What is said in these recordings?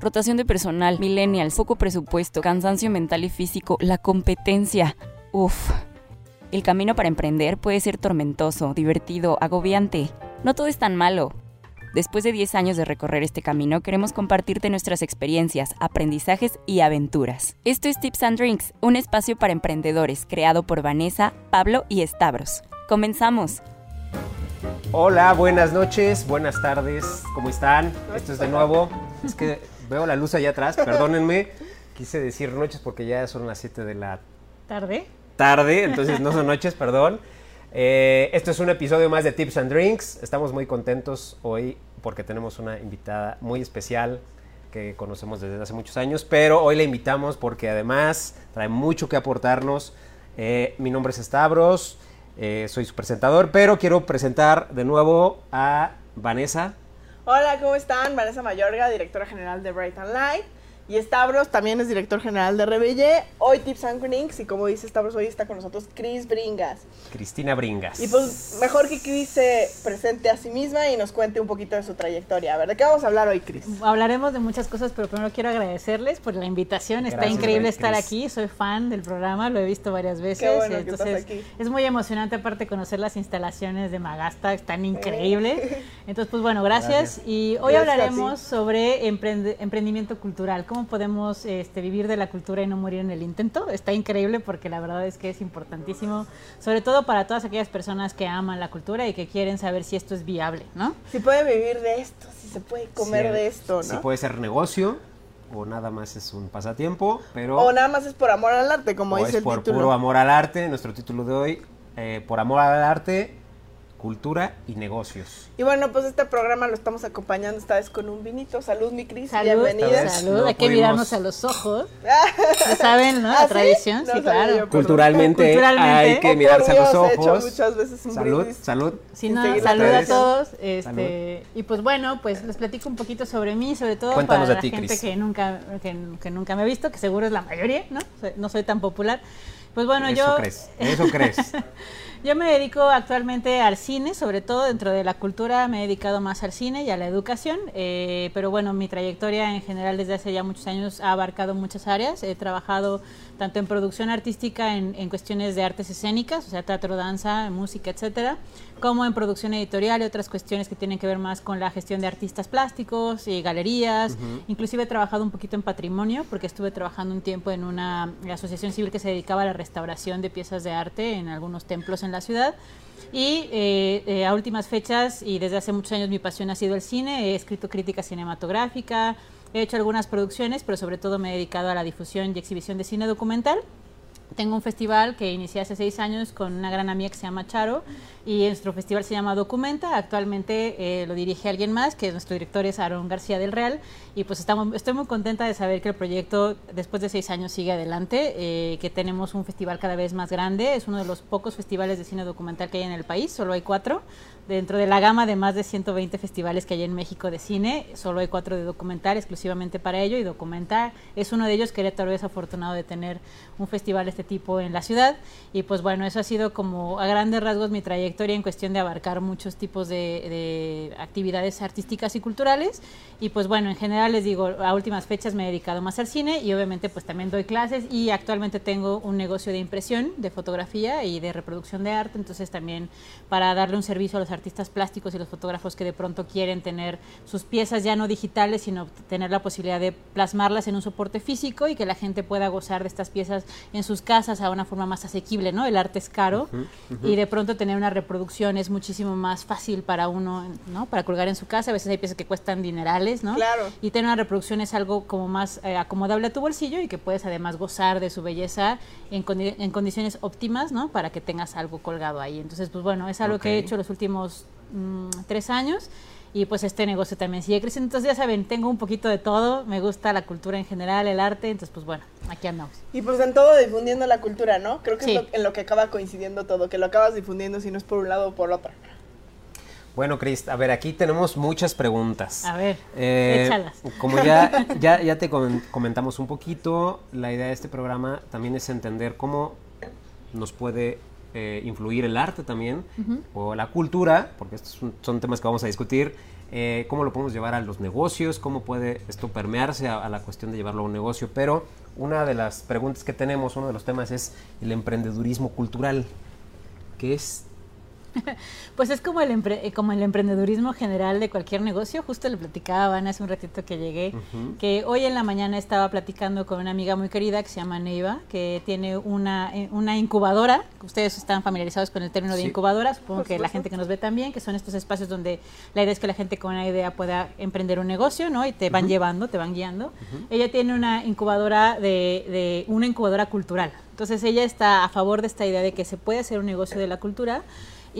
rotación de personal, millennials, poco presupuesto, cansancio mental y físico, la competencia. Uf. El camino para emprender puede ser tormentoso, divertido, agobiante. No todo es tan malo. Después de 10 años de recorrer este camino, queremos compartirte nuestras experiencias, aprendizajes y aventuras. Esto es Tips and Drinks, un espacio para emprendedores creado por Vanessa, Pablo y Stavros. Comenzamos. Hola, buenas noches, buenas tardes, ¿cómo están? Esto es de nuevo. Es que veo la luz allá atrás, perdónenme. Quise decir noches porque ya son las 7 de la tarde. Tarde, entonces no son noches, perdón. Eh, esto es un episodio más de Tips and Drinks. Estamos muy contentos hoy porque tenemos una invitada muy especial que conocemos desde hace muchos años, pero hoy la invitamos porque además trae mucho que aportarnos. Eh, mi nombre es Stavros, eh, soy su presentador, pero quiero presentar de nuevo a Vanessa. Hola, ¿cómo están? Vanessa Mayorga, directora general de Bright and Light. Y Stavros también es director general de Rebelle. Hoy Tips and Drinks y como dice Stavros, hoy está con nosotros Cris Bringas. Cristina Bringas. Y pues mejor que Cris se presente a sí misma y nos cuente un poquito de su trayectoria. A ver, ¿de qué vamos a hablar hoy, Cris? Hablaremos de muchas cosas, pero primero quiero agradecerles por la invitación. Está increíble estar aquí. Soy fan del programa, lo he visto varias veces. Qué bueno entonces, que estás aquí. es muy emocionante aparte conocer las instalaciones de Magasta, están increíbles. Entonces, pues bueno, gracias. Y hoy hablaremos sobre emprendimiento cultural podemos este, vivir de la cultura y no morir en el intento. Está increíble porque la verdad es que es importantísimo, sobre todo para todas aquellas personas que aman la cultura y que quieren saber si esto es viable, ¿no? Si puede vivir de esto, si se puede comer de esto, ¿no? Si puede ser negocio o nada más es un pasatiempo, pero... O nada más es por amor al arte, como dice es por puro amor al arte, nuestro título de hoy, eh, por amor al arte, cultura y negocios. Y bueno, pues este programa lo estamos acompañando esta vez con un vinito. Salud, mi Cris. Salud, bienvenida. Salud, hay que mirarnos a los ojos. Ya saben, ¿no? La ¿Ah, tradición, sí, claro. Culturalmente, hay que mirarse a los ojos. muchas veces un salud, salud. Sí, no, salud a todos. Este, y pues bueno, pues les platico un poquito sobre mí, sobre todo para la gente que nunca, que, nunca me ha visto, que seguro es la mayoría, ¿no? No soy tan popular. Pues bueno, eso yo... Crees, eso crees. Yo me dedico actualmente al cine, sobre todo dentro de la cultura me he dedicado más al cine y a la educación, eh, pero bueno, mi trayectoria en general desde hace ya muchos años ha abarcado muchas áreas. He trabajado tanto en producción artística, en, cuestiones de artes escénicas, o sea, teatro, danza, música, etcétera, como en producción editorial y otras cuestiones que tienen que ver más con la gestión de artistas plásticos y galerías. Inclusive he trabajado un poquito en patrimonio, porque estuve trabajando un tiempo en una asociación civil que se dedicaba a la restauración de piezas de arte en algunos templos en la ciudad. Y eh, eh, a últimas fechas, y desde hace muchos años mi pasión ha sido el cine, he escrito crítica cinematográfica, He hecho algunas producciones, pero sobre todo me he dedicado a la difusión y exhibición de cine documental. Tengo un festival que inicié hace seis años con una gran amiga que se llama Charo y nuestro festival se llama Documenta. Actualmente eh, lo dirige alguien más, que nuestro director es Aaron García del Real. Y pues estamos, estoy muy contenta de saber que el proyecto después de seis años sigue adelante, eh, que tenemos un festival cada vez más grande. Es uno de los pocos festivales de cine documental que hay en el país, solo hay cuatro. Dentro de la gama de más de 120 festivales que hay en México de cine, solo hay cuatro de documental exclusivamente para ello y documental es uno de ellos. Querétaro es afortunado de tener un festival de este tipo en la ciudad y pues bueno, eso ha sido como a grandes rasgos mi trayectoria en cuestión de abarcar muchos tipos de, actividades artísticas y culturales. Y pues bueno, en general les digo, a últimas fechas me he dedicado más al cine y obviamente pues también doy clases y actualmente tengo un negocio de impresión, de fotografía y de reproducción de arte, entonces también para darle un servicio a los artistas plásticos y los fotógrafos que de pronto quieren tener sus piezas ya no digitales, sino tener la posibilidad de plasmarlas en un soporte físico y que la gente pueda gozar de estas piezas en sus casas a una forma más asequible, ¿no? El arte es caro y de pronto tener una reproducción es muchísimo más fácil para uno, ¿no? Para colgar en su casa, a veces hay piezas que cuestan dinerales, ¿no? Claro. Y tener una reproducción es algo como más eh, acomodable a tu bolsillo y que puedes además gozar de su belleza en, en, condiciones óptimas, ¿no? Para que tengas algo colgado ahí. Entonces, pues bueno, es algo que he hecho los últimos Mm, tres años y pues este negocio también sigue creciendo. Entonces ya saben, tengo un poquito de todo, me gusta la cultura en general, el arte, entonces pues bueno, aquí andamos. Y pues en todo difundiendo la cultura, ¿no? Creo que es en lo que acaba coincidiendo todo, que lo acabas difundiendo si no es por un lado o por otro. Bueno, Cris, a ver, aquí tenemos muchas preguntas. A ver, eh, échalas. Como ya, ya, ya te comentamos un poquito, la idea de este programa también es entender cómo nos puede eh, influir el arte también, o la cultura, porque estos son, temas que vamos a discutir, eh, cómo lo podemos llevar a los negocios, cómo puede esto permearse a, a la cuestión de llevarlo a un negocio, pero una de las preguntas que tenemos, uno de los temas es el emprendedurismo cultural, que es Pues es como el, empre- eh, como el emprendedurismo general de cualquier negocio. Justo le platicaban hace un ratito que llegué, que hoy en la mañana estaba platicando con una amiga muy querida que se llama Neiva, que tiene una, eh, una incubadora. Ustedes están familiarizados con el término de incubadora, supongo Por que la gente que nos ve también, que son estos espacios donde la idea es que la gente con una idea pueda emprender un negocio, ¿no? Y te van llevando, te van guiando. Ella tiene una incubadora de, de una incubadora cultural. Entonces ella está a favor de esta idea de que se puede hacer un negocio de la cultura.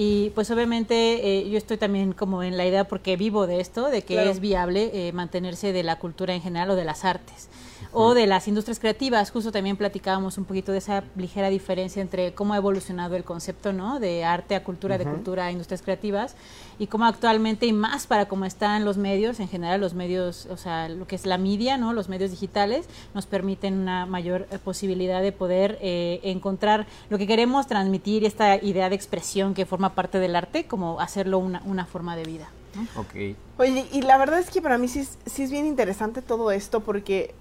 Y pues obviamente eh, yo estoy también como en la idea porque vivo de esto, de que Claro. es viable eh, mantenerse de la cultura en general o de las artes o de las industrias creativas. Justo también platicábamos un poquito de esa ligera diferencia entre cómo ha evolucionado el concepto, ¿no? De arte a cultura, de cultura a industrias creativas y cómo actualmente y más para cómo están los medios, en general los medios, o sea, lo que es la media, ¿no? Los medios digitales nos permiten una mayor eh, posibilidad de poder eh, encontrar lo que queremos transmitir, esta idea de expresión que forma parte del arte, como hacerlo una, una forma de vida. ¿no? Ok. Oye, y la verdad es que para mí sí, es- sí es bien interesante todo esto porque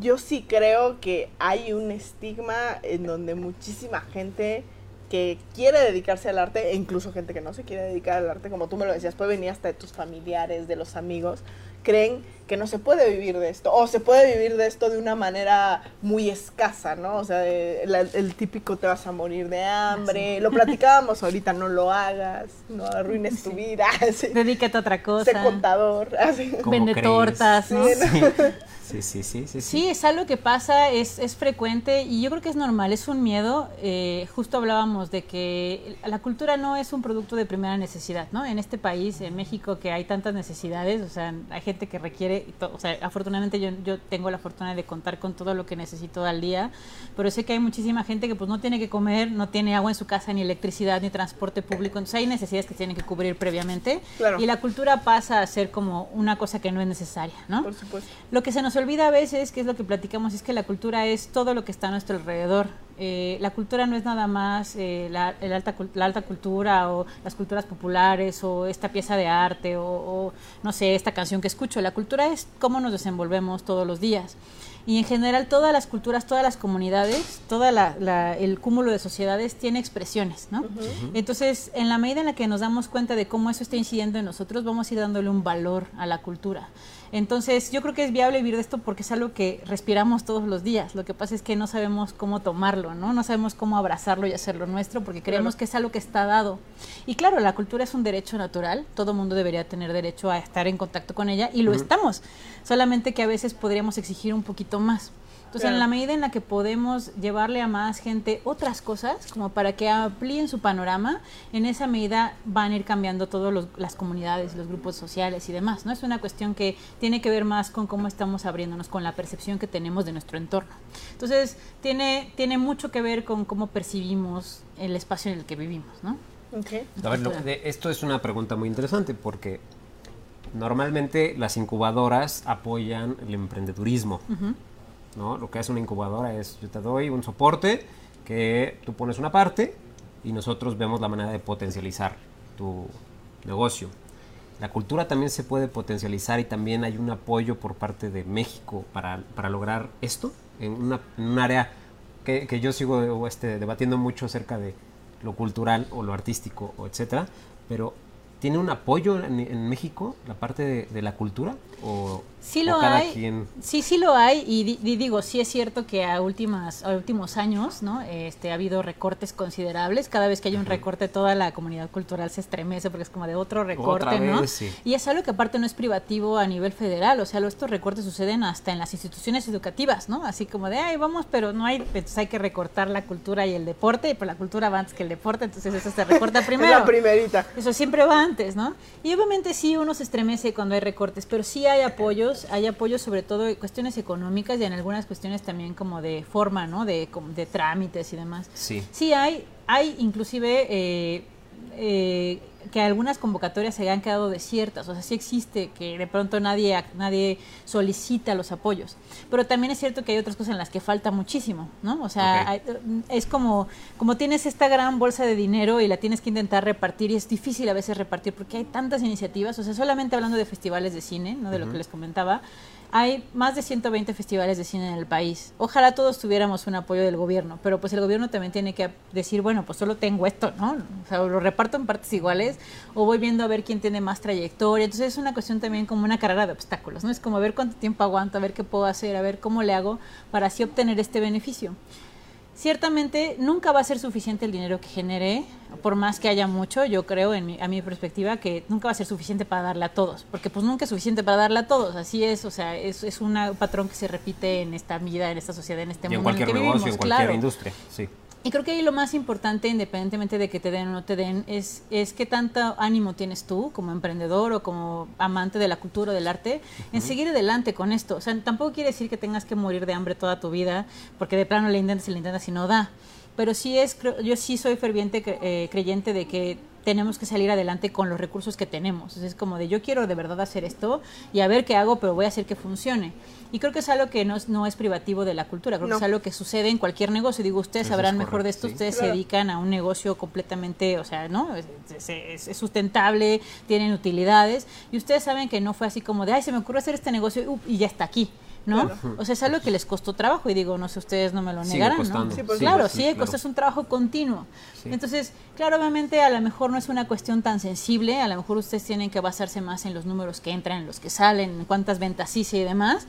yo sí creo que hay un estigma en donde muchísima gente que quiere dedicarse al arte, e incluso gente que no se quiere dedicar al arte, como tú me lo decías, puede venir hasta de tus familiares, de los amigos, creen que no se puede vivir de esto, o se puede vivir de esto de una manera muy escasa, ¿no? O sea, de- la- el típico te vas a morir de hambre, lo platicábamos ahorita, no lo hagas, no arruines tu vida. Dedícate a otra cosa. sé contador, así. ¿Cómo Vende crees? tortas, ¿no? Sí, sí, sí, sí, sí. Sí, es algo que pasa, es, es frecuente y yo creo que es normal, es un miedo. eh, justo hablábamos de que la cultura no es un producto de primera necesidad, ¿no? En este país, en México, que hay tantas necesidades, o sea, hay gente que requiere, o sea, afortunadamente yo, yo tengo la fortuna de contar con todo lo que necesito al día, pero sé que hay muchísima gente que pues no tiene que comer, no tiene agua en su casa, ni electricidad, ni transporte público, entonces hay necesidades que tienen que cubrir previamente Claro. y la cultura pasa a ser como una cosa que no es necesaria, ¿no? Por supuesto. Lo que se nos olvida a veces, que es lo que platicamos, es que la cultura es todo lo que está a nuestro alrededor. Eh, la cultura no es nada más eh, la, el alta, la alta cultura o las culturas populares o esta pieza de arte o, o, no sé, esta canción que escucho. La cultura es cómo nos desenvolvemos todos los días. Y en general todas las culturas, todas las comunidades, todo el cúmulo de sociedades tiene expresiones, ¿no? Entonces, en la medida en la que nos damos cuenta de cómo eso está incidiendo en nosotros, vamos a ir dándole un valor a la cultura. Entonces, yo creo que es viable vivir de esto porque es algo que respiramos todos los días. Lo que pasa es que no sabemos cómo tomarlo, ¿no? No sabemos cómo abrazarlo y hacerlo nuestro porque creemos Claro. que es algo que está dado. Y claro, la cultura es un derecho natural. Todo mundo debería tener derecho a estar en contacto con ella y lo estamos. Solamente que a veces podríamos exigir un poquito más. Entonces, en la medida en la que podemos llevarle a más gente otras cosas, como para que amplíen su panorama, en esa medida van a ir cambiando todas las comunidades, los grupos sociales y demás. ¿no? Es una cuestión que tiene que ver más con cómo estamos abriéndonos, con la percepción que tenemos de nuestro entorno. Entonces, tiene, tiene mucho que ver con cómo percibimos el espacio en el que vivimos. ¿no? Ok. A ver, lo- de- esto es una pregunta muy interesante porque normalmente las incubadoras apoyan el emprendedurismo. ¿No? Lo que hace una incubadora es, yo te doy un soporte que tú pones una parte y nosotros vemos la manera de potencializar tu negocio. La cultura también se puede potencializar y también hay un apoyo por parte de México para, para lograr esto en, una, en un área que, que yo sigo este, debatiendo mucho acerca de lo cultural o lo artístico o etcétera, pero ¿tiene un apoyo en, en México la parte de, de la cultura? ¿O, Sí o lo cada hay. quien- Sí, sí lo hay. Y, di- di- digo, sí es cierto que a, últimas, a últimos años ¿no? este, ha habido recortes considerables. Cada vez que hay un recorte, toda la comunidad cultural se estremece porque es como de otro recorte, Otra ¿no? vez, sí. Y es algo que aparte no es privativo a nivel federal. O sea, lo- estos recortes suceden hasta en las instituciones educativas, ¿no? Así como de, ay, vamos, pero no hay, entonces hay que recortar la cultura y el deporte, pero la cultura va antes que el deporte, entonces eso se recorta primero. la primerita. Eso siempre va antes, ¿no? Y obviamente sí uno se estremece cuando hay recortes, pero sí hay apoyos, hay apoyos sobre todo en cuestiones económicas y en algunas cuestiones también como de forma, ¿no? De, de trámites y demás. Sí. Sí hay, hay inclusive eh, eh, que algunas convocatorias se hayan quedado desiertas, o sea, sí existe que de pronto nadie, nadie solicita los apoyos, pero también es cierto que hay otras cosas en las que falta muchísimo, ¿no? O sea, es como, como tienes esta gran bolsa de dinero y la tienes que intentar repartir y es difícil a veces repartir porque hay tantas iniciativas, o sea, solamente hablando de festivales de cine, ¿no? De lo que les comentaba, hay más de 120 festivales de cine en el país. Ojalá todos tuviéramos un apoyo del gobierno, pero pues el gobierno también tiene que decir, bueno, pues solo tengo esto, ¿no? O sea, lo reparto en partes iguales o voy viendo a ver quién tiene más trayectoria. Entonces es una cuestión también como una carrera de obstáculos, ¿no? Es como a ver cuánto tiempo aguanto, a ver qué puedo hacer, a ver cómo le hago para así obtener este beneficio. Ciertamente nunca va a ser suficiente el dinero que genere, por más que haya mucho, yo creo, en a mi perspectiva, que nunca va a ser suficiente para darle a todos, porque pues nunca es suficiente para darle a todos, así es, o sea, es, es un patrón que se repite en esta vida, en esta sociedad, en este mundo. En cualquier en el que negocio, en cualquier industria, sí. Y creo que ahí lo más importante, independientemente de que te den o no te den, es, es qué tanto ánimo tienes tú como emprendedor o como amante de la cultura o del arte en seguir adelante con esto. O sea, tampoco quiere decir que tengas que morir de hambre toda tu vida, porque de plano le intentas y le intentas y no da. Pero sí es, yo sí soy ferviente eh, creyente de que tenemos que salir adelante con los recursos que tenemos. Es como de yo quiero de verdad hacer esto y a ver qué hago, pero voy a hacer que funcione. Y creo que es algo que no, no es privativo de la cultura, creo que es algo que sucede en cualquier negocio. Digo, ustedes sabrán mejor de esto, ustedes se dedican a un negocio completamente, o sea, ¿no? Es, sustentable, tienen utilidades, y ustedes saben que no fue así como de, ay, se me ocurrió hacer este negocio y ya está aquí. ¿No? O sea, es algo que les costó trabajo y digo, no sé, ustedes no me lo negarán, ¿no? Sí, claro, sí, es un trabajo continuo. Entonces, claro, obviamente a lo mejor no es una cuestión tan sensible, a lo mejor ustedes tienen que basarse más en los números que entran, en los que salen, en cuántas ventas hice y demás.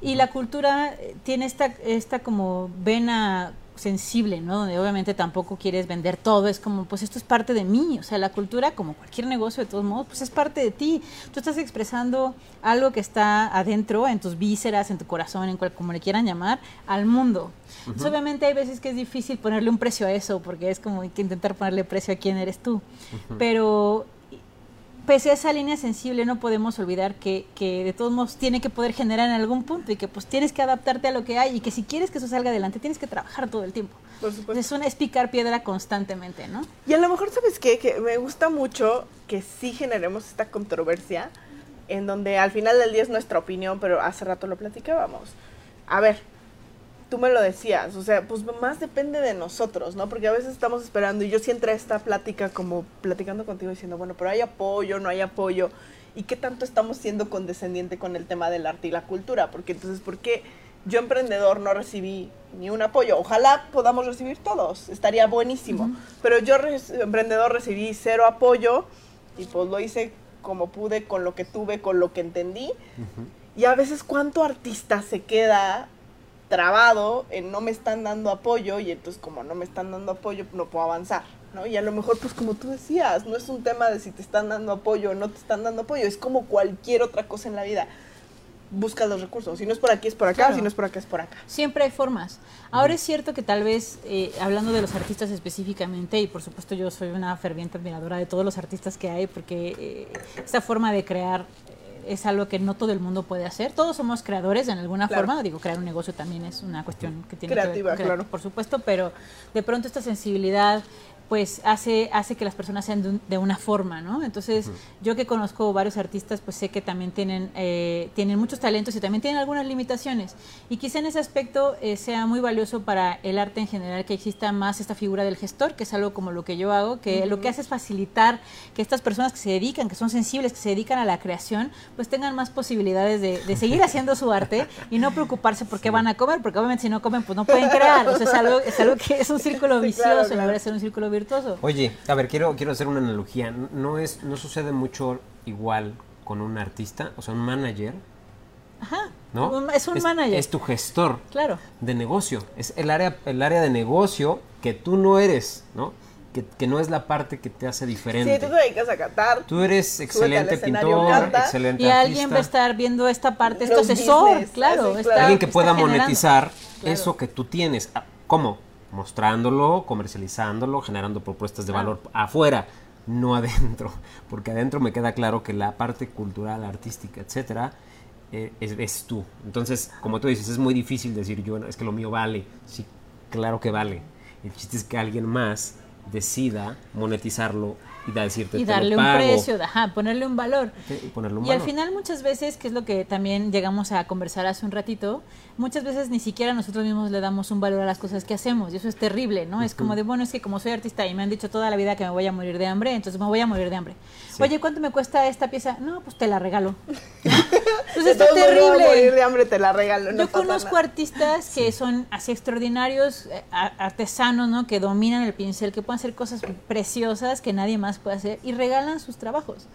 Y la cultura eh, tiene esta, esta como vena sensible, ¿no? Donde obviamente tampoco quieres vender todo, es como, pues esto es parte de mí, o sea, la cultura, como cualquier negocio de todos modos, pues es parte de ti. Tú estás expresando algo que está adentro, en tus vísceras, en tu corazón, en cual, como le quieran llamar, al mundo. obviamente hay veces que es difícil ponerle un precio a eso, porque es como que intentar ponerle precio a quién eres tú. Pero pese a esa línea sensible, no podemos olvidar que, que, de todos modos tiene que poder generar en algún punto y que pues tienes que adaptarte a lo que hay y que si quieres que eso salga adelante tienes que trabajar todo el tiempo. Por supuesto. Es, una, es picar piedra constantemente, ¿no? Y a lo mejor, ¿sabes qué? Que me gusta mucho que sí generemos esta controversia en donde al final del día es nuestra opinión, pero hace rato lo platicábamos. A ver, tú me lo decías, o sea, pues más depende de nosotros, ¿no? Porque a veces estamos esperando y yo a esta plática como platicando contigo diciendo, bueno, pero hay apoyo, no hay apoyo, y qué tanto estamos siendo condescendiente con el tema del arte y la cultura, porque entonces, ¿por qué yo emprendedor no recibí ni un apoyo? Ojalá podamos recibir todos, estaría buenísimo, pero yo emprendedor recibí cero apoyo y pues lo hice como pude, con lo que tuve, con lo que entendí. Y a veces cuánto artista se queda trabado en no me están dando apoyo y entonces como no me están dando apoyo no puedo avanzar, ¿no? Y a lo mejor pues como tú decías, no es un tema de si te están dando apoyo o no te están dando apoyo, es como cualquier otra cosa en la vida. Busca los recursos, si no es por aquí es por acá, si no es por acá es por acá. Siempre hay formas. Ahora es cierto que tal vez, eh, hablando de los artistas específicamente, y por supuesto yo soy una ferviente admiradora de todos los artistas que hay, porque eh, esta forma de crear es algo que no todo el mundo puede hacer. Todos somos creadores en alguna forma. Digo, crear un negocio también es una cuestión que tiene que ver, claro. por supuesto, pero de pronto esta sensibilidad pues hace, hace que las personas sean de, una forma, ¿no? Entonces, yo que conozco varios artistas, pues sé que también tienen, eh, tienen muchos talentos y también tienen algunas limitaciones. Y quizá en ese aspecto eh, sea muy valioso para el arte en general que exista más esta figura del gestor, que es algo como lo que yo hago, que lo que hace es facilitar que estas personas que se dedican, que son sensibles, que se dedican a la creación, pues tengan más posibilidades de, seguir haciendo su arte y no preocuparse por qué van a comer, porque obviamente si no comen, pues no pueden crear. O sea, es algo, es algo que es un círculo vicioso, la verdad es un círculo vicioso Oye, a ver, quiero, quiero hacer una analogía. No, es, no sucede mucho igual con un artista, o sea, un manager. Ajá. ¿no? Es un manager. Es tu gestor claro. de negocio. Es el área, el área de negocio que tú no eres, ¿no? Que, no es la parte que te hace diferente. Sí, tú te dedicas a cantar. Tú eres excelente pintor, excelente Y alguien va a estar viendo esta parte, este asesor, claro. alguien que pueda monetizar eso que tú tienes. Ah, ¿Cómo? Mostrándolo, comercializándolo, generando propuestas de valor afuera, no adentro, porque adentro me queda claro que la parte cultural, artística, etcétera, eh, es, tú. Entonces, como tú dices, es muy difícil decir yo, es que lo mío vale. Sí, claro que vale. El chiste es que alguien más decida monetizarlo Y da- decirte, y te lo darle un precio, ajá, ponerle un valor. Sí, y ponerle un Y al final muchas veces, que es lo que también llegamos a conversar hace un ratito, muchas veces ni siquiera nosotros mismos le damos un valor a las cosas que hacemos y eso es terrible, ¿no? Es como de, bueno, es que como soy artista y me han dicho toda la vida que me voy a morir de hambre, entonces me voy a morir de hambre. Sí. Oye, ¿cuánto me cuesta esta pieza? No, pues te la regalo. Entonces está todos modos, voy a morir terrible. de hambre, te la regalo. no Yo conozco nada. artistas que son así extraordinarios, eh, artesanos, ¿no? Que dominan el pincel, que pueden hacer cosas preciosas que nadie más puede hacer y regalan sus trabajos.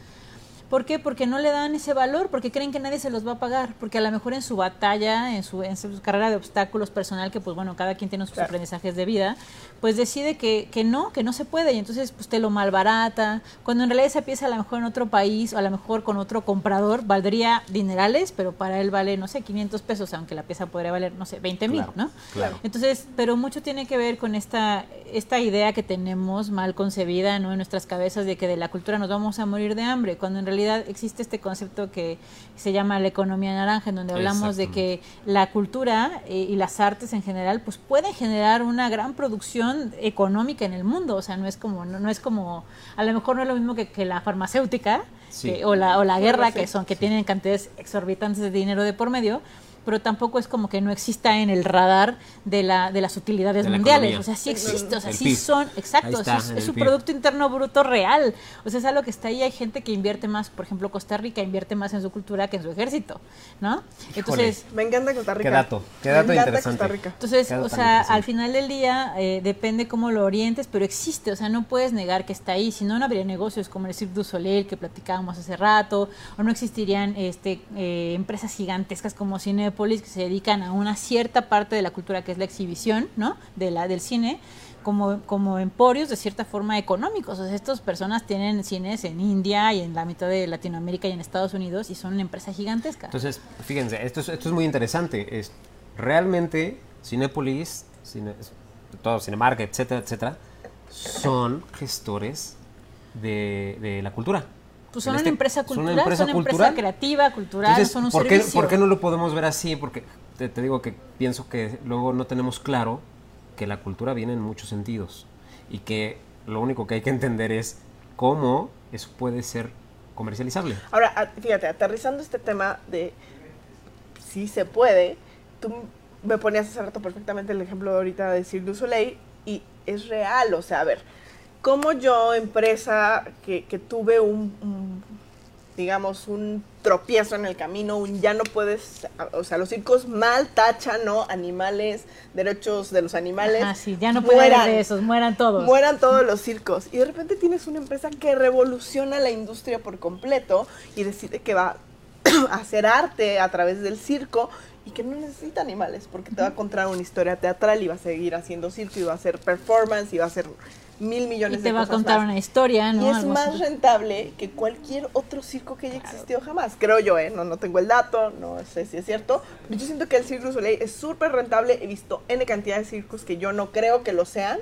¿Por qué? Porque no le dan ese valor, porque creen que nadie se los va a pagar, porque a lo mejor en su batalla, en su, en su carrera de obstáculos personal, que pues bueno, cada quien tiene sus Claro. aprendizajes de vida, pues decide que, que no, que no se puede y entonces pues te lo malbarata, cuando en realidad esa pieza a lo mejor en otro país o a lo mejor con otro comprador valdría dinerales, pero para él vale, no sé, 500 pesos, aunque la pieza podría valer, no sé, 20 mil, Claro, ¿no? claro. Entonces, pero mucho tiene que ver con esta, esta idea que tenemos mal concebida ¿no? en nuestras cabezas de que de la cultura nos vamos a morir de hambre, cuando en realidad existe este concepto que se llama la economía naranja, en donde hablamos de que la cultura eh, y las artes en general pues pueden generar una gran producción económica en el mundo, o sea, no es como, no, no es como, a lo mejor no es lo mismo que, que la farmacéutica Sí. que- o la, o la guerra, que son, que tienen cantidades exorbitantes de dinero de por medio, pero tampoco es como que no exista en el radar de, la, de las utilidades De la mundiales. economía. O sea, sí existe, o sea, El sí PIB. son, exacto, está, es, su PIB. Producto Interno Bruto real. O sea, es algo que está ahí. Hay gente que invierte más, por ejemplo, Costa Rica invierte más en su cultura que en su ejército, ¿no? Entonces, Me encanta Costa Rica. Qué dato, qué dato Me encanta interesante. Costa Rica. entonces, o sea, al final del día eh, depende cómo lo orientes, pero existe, o sea, no puedes negar que está ahí, si no, no habría negocios como el Cirque du Soleil que platicábamos hace rato, o no existirían este, eh, empresas gigantescas como Cinepolis que se dedican a una cierta parte de la cultura que es la exhibición, ¿no? De la, del cine. Como, como emporios de cierta forma económicos. Estas personas tienen cines en India y en la mitad de Latinoamérica y en Estados Unidos y son una empresa gigantesca. Entonces, fíjense, esto es, esto es muy interesante. Es, realmente, Cinépolis, cine, todo, Cinemark, etcétera, etcétera, son gestores de la cultura. Pues son este- una empresa son cultural, una empresa son una empresa cultural. creativa, cultural, Entonces, son un ¿por qué, servicio. por qué no lo podemos ver así? Porque te, te digo que pienso que luego no tenemos claro que la cultura viene en muchos sentidos y que lo único que hay que entender es cómo eso puede ser comercializable. Ahora, fíjate, aterrizando este tema de si se puede, tú me ponías hace rato perfectamente el ejemplo de ahorita de Cirque du Soleil y es real, o sea, a ver, como yo, empresa, que, que tuve un, un, digamos, un tropiezo en el camino, un ya no puedes, o sea, los circos mal tachan, ¿no? Animales, derechos de los animales. Ah, sí, ya no puede haber mueran. de esos, mueran todos. Mueran todos los circos. Y de repente tienes una empresa que revoluciona la industria por completo y decide que va a hacer arte a través del circo y que no necesita animales porque te va a contar una historia teatral y va a seguir haciendo circo y va a hacer performance y va a hacer mil y millones te de va a contar más. una historia, ¿no? Y es Algo más así. rentable que cualquier otro circo que haya existido jamás. Creo yo, ¿eh? No, no tengo el dato, no sé si es cierto. Pero yo siento que el Cirque du Soleil es súper rentable. He visto N cantidad de circos que yo no creo que lo sean.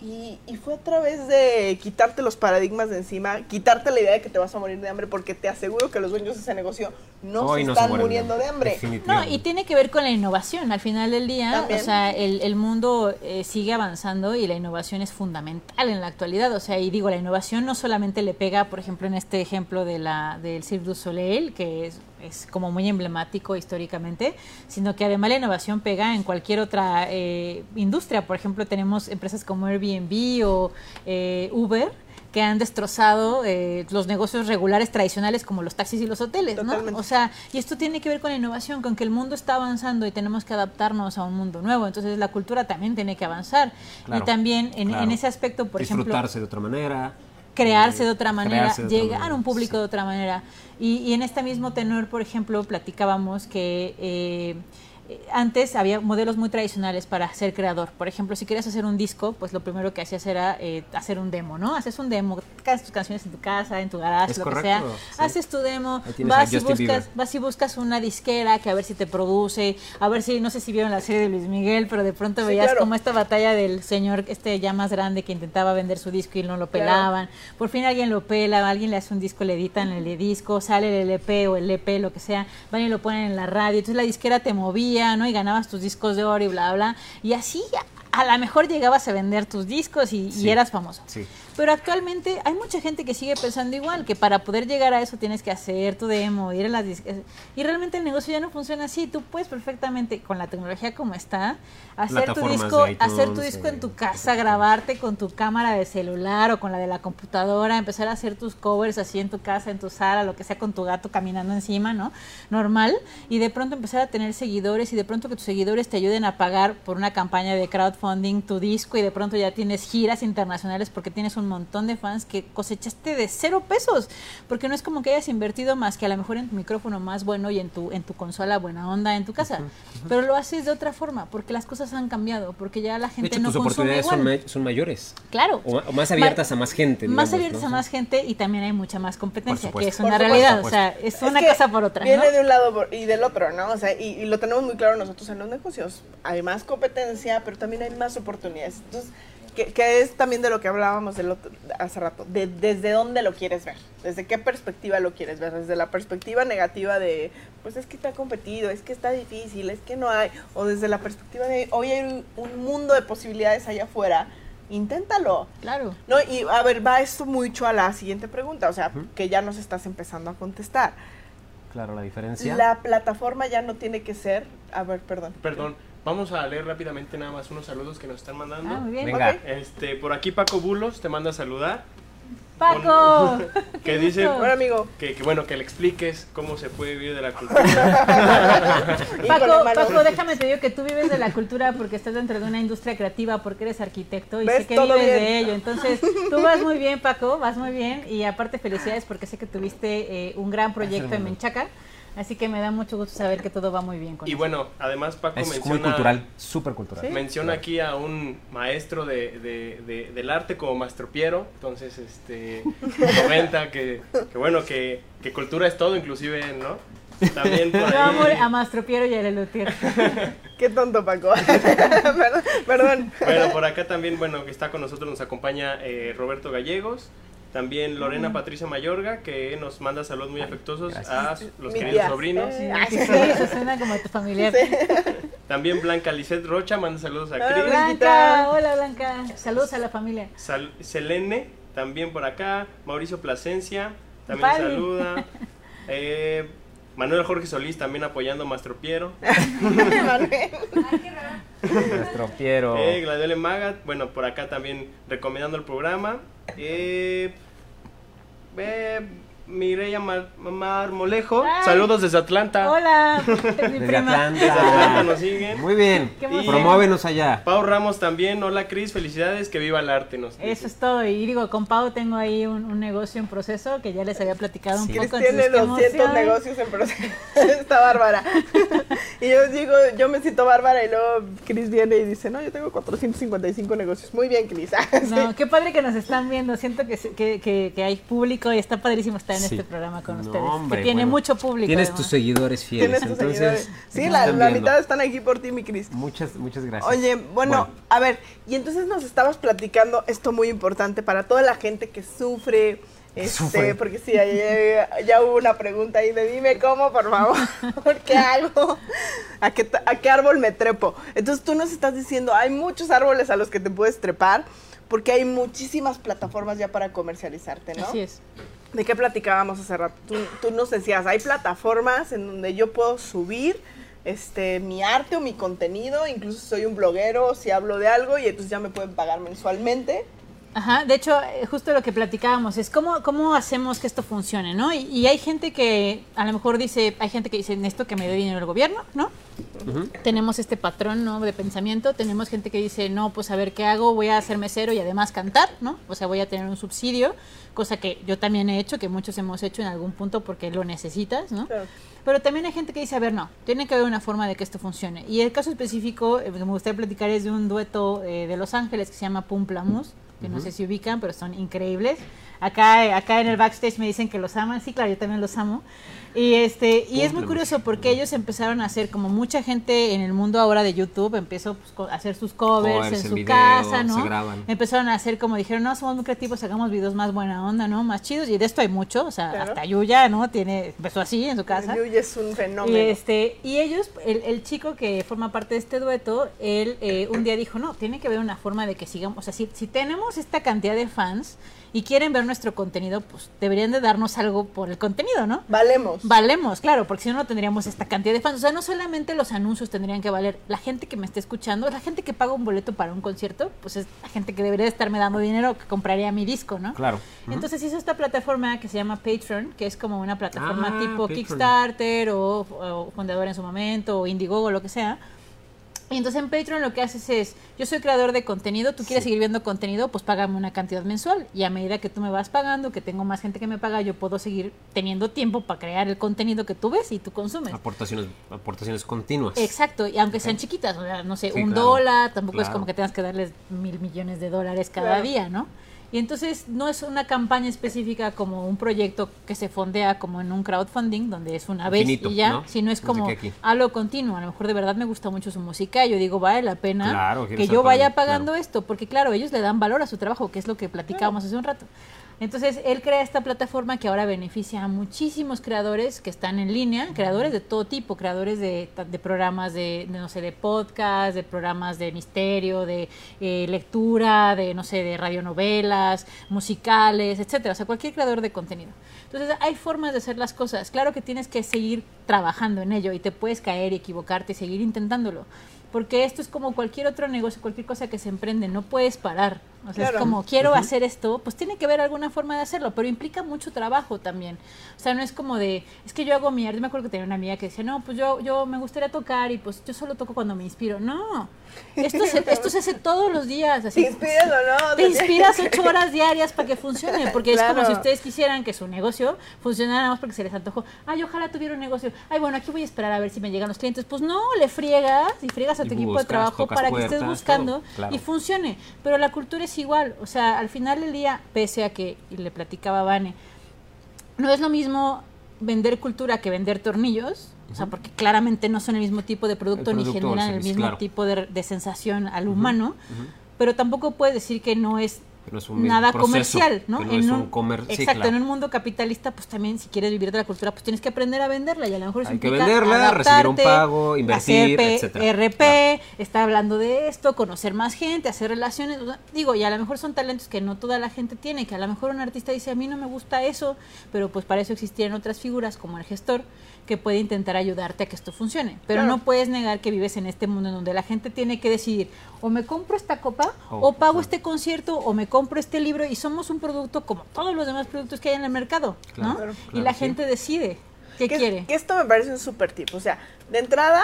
Y, y fue a través de quitarte los paradigmas de encima, quitarte la idea de que te vas a morir de hambre, porque te aseguro que los dueños de ese negocio no Hoy se no se están muriendo de hambre. No, y tiene que ver con la innovación. Al final del día, También. o sea, el, el mundo eh, sigue avanzando y la innovación es fundamental en la actualidad. O sea, y digo, la innovación no solamente le pega, por ejemplo, en este ejemplo de la del Cirque du Soleil, que es, es como muy emblemático históricamente, sino que además la innovación pega en cualquier otra eh, industria. Por ejemplo, tenemos empresas como Airbnb o eh, Uber que han destrozado eh, los negocios regulares tradicionales como los taxis y los hoteles, ¿no? O sea, y esto tiene que ver con la innovación, con que el mundo está avanzando y tenemos que adaptarnos a un mundo nuevo. Entonces la cultura también tiene que avanzar. Claro, y también en, claro. en ese aspecto, por ejemplo, Disfrutarse de otra manera. Crearse de otra manera, de llegar a un público sí. de otra manera. Y, y en este mismo tenor, por ejemplo, platicábamos que eh, antes había modelos muy tradicionales para ser creador. Por ejemplo, si querías hacer un disco, pues lo primero que hacías era eh, hacer un demo, ¿no? Haces un demo, tocas tus canciones en tu casa, en tu garage, Es lo correcto, que sea. sí. Haces tu demo, vas y, buscas, Bieber. vas y buscas una disquera que a ver si te produce, a ver si, no sé si vieron la serie de Luis Miguel, pero de pronto Sí, veías claro. como esta batalla del señor este ya más grande que intentaba vender su disco y no lo Claro. pelaban. Por fin alguien lo pela, alguien le hace un disco, le editan el disco, sale el LP o el EP, lo que sea, van y lo ponen en la radio. Entonces la disquera te movía, Y ganabas tus discos de oro y bla, bla. Y así a lo mejor llegabas a vender tus discos y, eras famoso. Sí. Pero actualmente hay mucha gente que sigue pensando igual, que para poder llegar a eso tienes que hacer tu demo, ir a las disqueras. Y realmente el negocio ya no funciona así. Tú puedes perfectamente, con la tecnología como está, hacer tu disco, iTunes, hacer tu disco en tu eh, casa, grabarte con tu cámara de celular o con la de la computadora, empezar a hacer tus covers así en tu casa, en tu sala, lo que sea, con tu gato caminando encima, ¿no? Normal. Y de pronto empezar a tener seguidores y de pronto que tus seguidores te ayuden a pagar por una campaña de crowdfunding tu disco y de pronto ya tienes giras internacionales porque tienes un montón de fans que cosechaste de cero pesos. Porque no es como que hayas invertido más que a lo mejor en tu micrófono más bueno y en tu, en tu consola buena onda en tu casa. Pero lo haces de otra forma porque las cosas han cambiado, porque ya la De gente hecho, no tus consume oportunidades son, igual. ma- son mayores. Claro. O, ma- o más abiertas a más gente. Más digamos, abiertas ¿no? a más gente y también hay mucha más competencia, que es una Por realidad. supuesto. O sea, es Es una que cosa por otra. ¿no? Viene de un lado y del otro, ¿no? O sea, y, y lo tenemos muy claro nosotros en los negocios. Hay más competencia, pero también hay más oportunidades. Entonces, que, que es también de lo que hablábamos del otro- hace rato, de desde dónde lo quieres ver, desde qué perspectiva lo quieres ver, desde la perspectiva negativa de, pues es que está competido, es que está difícil, es que no hay, o desde la perspectiva de, hoy hay un, un mundo de posibilidades allá afuera, inténtalo. Claro. No, y a ver, va esto mucho a la siguiente pregunta, o sea, que ya nos estás empezando a contestar. Claro, la diferencia. La plataforma ya no tiene que ser, a ver, perdón. Perdón, vamos a leer rápidamente nada más unos saludos que nos están mandando. Ah, muy bien. Venga. Este, por aquí Paco Bulos te manda a saludar. Paco. Que dice. Bueno, amigo. que, que bueno, que le expliques cómo se puede vivir de la cultura. Paco. Paco, déjame te digo que tú vives de la cultura porque estás dentro de una industria creativa, porque eres arquitecto y sé que vives bien. de ello. Entonces, tú vas muy bien, Paco, vas muy bien. Y aparte, felicidades porque sé que tuviste eh, un gran proyecto en Menchaca. Así que me da mucho gusto saber que todo va muy bien con y eso. bueno, además Paco Es muy menciona, cultural, súper cultural. menciona aquí a un maestro de, de- de- del arte como Mastro Piero. Entonces, este, comenta que, que bueno, que, que cultura es todo, inclusive, ¿no? También por Yo amo ahí. a Mastro Piero y a Lelutier. Qué tonto, Paco. perdón, perdón. Bueno, por acá también, bueno, que está con nosotros, nos acompaña eh, Roberto Gallegos, también Lorena Patricia Mayorga, que nos manda saludos muy afectuosos a los Mi queridos tía. sobrinos. Eh, Sí, sí, eso suena como tu familiar. También Blanca Lisette Rocha manda saludos a Hola, Cris. Blanca, hola Blanca. Saludos a la familia. Sal- Selene, también por acá. Mauricio Plasencia, también saluda. Eh, Manuel Jorge Solís también apoyando a Mastro Piero. Manuel. Nuestro Piero. Eh, Gladiole Magat, bueno, por acá también recomendando el programa. Eh, eh, Mireya Mar- Marmolejo, Ay. saludos desde Atlanta. Hola, mi Desde prima. Desde Atlanta Atlanta. nos siguen. Muy bien. Promuévenos allá. Pau Ramos también, hola Cris, felicidades, que viva el arte. Nos dice. Eso es todo. Y digo, con Pau tengo ahí un, un negocio en proceso que ya les había platicado un Sí. Cris poco. tiene entonces, qué 200 emoción. negocios en proceso. Está bárbara. y yo digo, yo me siento bárbara y luego Cris viene y dice, no, yo tengo 455 negocios. Muy bien, Cris. No, qué padre que nos están viendo. Siento que, que, que, que hay público y está padrísimo estar en Sí. este programa con No, ustedes. hombre, que tiene bueno, mucho público. Tienes además. tus seguidores fieles. Tienes tus entonces, seguidores. Sí, la, mitad están aquí por ti, mi Cris. Muchas, muchas gracias. Oye, bueno, a ver, y entonces nos estabas platicando esto muy importante para toda la gente que sufre, este, porque sí, ya, ya- ya hubo una pregunta ahí de dime cómo, por favor, ¿qué hago? ¿A qué, ¿A qué árbol me trepo? Entonces tú nos estás diciendo, hay muchos árboles a los que te puedes trepar, porque hay muchísimas plataformas ya para comercializarte, ¿no? Así es. ¿De qué platicábamos hace rato? Tú, tú nos decías, hay plataformas en donde yo puedo subir este mi arte o mi contenido, incluso soy un bloguero, si hablo de algo y entonces ya me pueden pagar mensualmente. Ajá, de hecho, eh, justo lo que platicábamos es cómo, cómo hacemos que esto funcione, ¿no? Y, y hay gente que a lo mejor dice, hay gente que dice, necesito que me dé dinero el gobierno, ¿no? Tenemos este patrón, ¿no? De pensamiento. Tenemos gente que dice, no, pues a ver qué hago, voy a ser mesero y además cantar, ¿no? O sea, voy a tener un subsidio, cosa que yo también he hecho, que muchos hemos hecho en algún punto porque lo necesitas, ¿no? Claro. Pero también hay gente que dice, a ver, no, tiene que haber una forma de que esto funcione. Y el caso específico eh, que me gustaría platicar es de un dueto eh, de Los Ángeles que se llama Pum Plamus, que no sé si ubican, pero son increíbles. Acá, acá en el backstage me dicen que los aman. Sí, claro, yo también los amo. Y este y es muy curioso porque ellos empezaron a hacer como mucha gente en el mundo ahora de YouTube empezó pues, a hacer sus covers Covers en su video, casa, ¿no? se graban. Empezaron a hacer como dijeron, "No, somos muy creativos, hagamos videos más buena onda, ¿no? Más chidos." Y de esto hay mucho, o sea, Claro. hasta Yuya, ¿no? Tiene empezó así en su casa. Yuya es un Y, fenómeno. este, y ellos, el, el chico que forma parte de este dueto, él eh, un día dijo, no, tiene que haber una forma de que sigamos, o sea, si, si tenemos esta cantidad de fans y quieren ver nuestro contenido, pues deberían de darnos algo por el contenido, ¿no? Valemos. Valemos, claro, porque si no, no tendríamos esta cantidad de fans. O sea, no solamente los anuncios tendrían que valer, la gente que me está escuchando, la gente que paga un boleto para un concierto, pues es la gente que debería de estarme dando dinero que compraría mi disco, ¿no? Claro. Entonces hizo esta plataforma que se llama Patreon, que es como una plataforma Ah, tipo Patreon. Kickstarter o, o Fundador en su momento o Indiegogo o lo que sea. Y entonces en Patreon lo que haces es, yo soy creador de contenido, tú quieres seguir viendo contenido, pues págame una cantidad mensual. Y a medida que tú me vas pagando, que tengo más gente que me paga, yo puedo seguir teniendo tiempo para crear el contenido que tú ves y tú consumes. Aportaciones, aportaciones continuas. Exacto, y aunque sean chiquitas, o sea, no sé, Sí, un claro, dólar, tampoco es como que tengas que darles mil millones de dólares cada Claro. día, ¿no? Y entonces no es una campaña específica como un proyecto que se fondea como en un crowdfunding, donde es una vez Infinito, y ya, ¿no? sino es como algo continuo. A lo mejor de verdad me gusta mucho su música y yo digo, vale la pena Claro, que yo vaya pagando, claro. esto, porque claro, ellos le dan valor a su trabajo, que es lo que platicábamos hace un rato. Entonces, él crea esta plataforma que ahora beneficia a muchísimos creadores que están en línea, creadores de todo tipo, creadores de, programas de, de, no sé, de podcast, de programas de misterio, de eh, lectura, de, no sé, de radionovelas, musicales, etcétera. O sea, cualquier creador de contenido. Entonces, hay formas de hacer las cosas. Claro que tienes que seguir trabajando en ello y te puedes caer y equivocarte y seguir intentándolo. Porque esto es como cualquier otro negocio, cualquier cosa que se emprende, no puedes parar. O sea, Claro. es como quiero hacer esto, pues tiene que haber alguna forma de hacerlo, pero implica mucho trabajo también. O sea, no es como de, es que yo hago mi arte. Me acuerdo que tenía una amiga que decía, no, pues yo, yo me gustaría tocar y pues yo solo toco cuando me inspiro. No, esto se, esto se hace todos los días. Así, Te inspiras o no. te inspiras ocho horas diarias para que funcione, porque es como si ustedes quisieran que su negocio funcionara nada más porque se les antojó. Ay, ojalá tuviera un negocio. Ay, bueno, aquí voy a esperar a ver si me llegan los clientes. Pues no, le friegas y friegas a Y tu equipo de trabajo para que estés buscando todo, claro. y funcione. Pero la cultura es igual. O sea, al final del día, pese a que, y le platicaba a Vane, no es lo mismo vender cultura que vender tornillos. O sea, porque claramente no son el mismo tipo de producto, ni generan el mismo claro. tipo de, de sensación al humano. Pero tampoco puedes decir que no es no es un nada proceso, comercial, ¿no? es un comer- sí, exacto, claro. en un mundo capitalista, pues también si quieres vivir de la cultura, pues tienes que aprender a venderla y a lo mejor Hay que venderla, recibir un pago, invertir, hacer. RP, estar hablando de esto, conocer más gente, hacer relaciones, digo, y a lo mejor son talentos que no toda la gente tiene, que a lo mejor un artista dice, a mí no me gusta eso, pero pues para eso existirían otras figuras como el gestor que puede intentar ayudarte a que esto funcione. Pero Claro. no puedes negar que vives en este mundo en donde la gente tiene que decidir o me compro esta copa Oh, o pago claro. este concierto o me compro este libro y somos un producto como todos los demás productos que hay en el mercado, ¿no? Claro, y la sí. gente decide qué que, quiere. que esto me parece un súper tip. O sea, de entrada,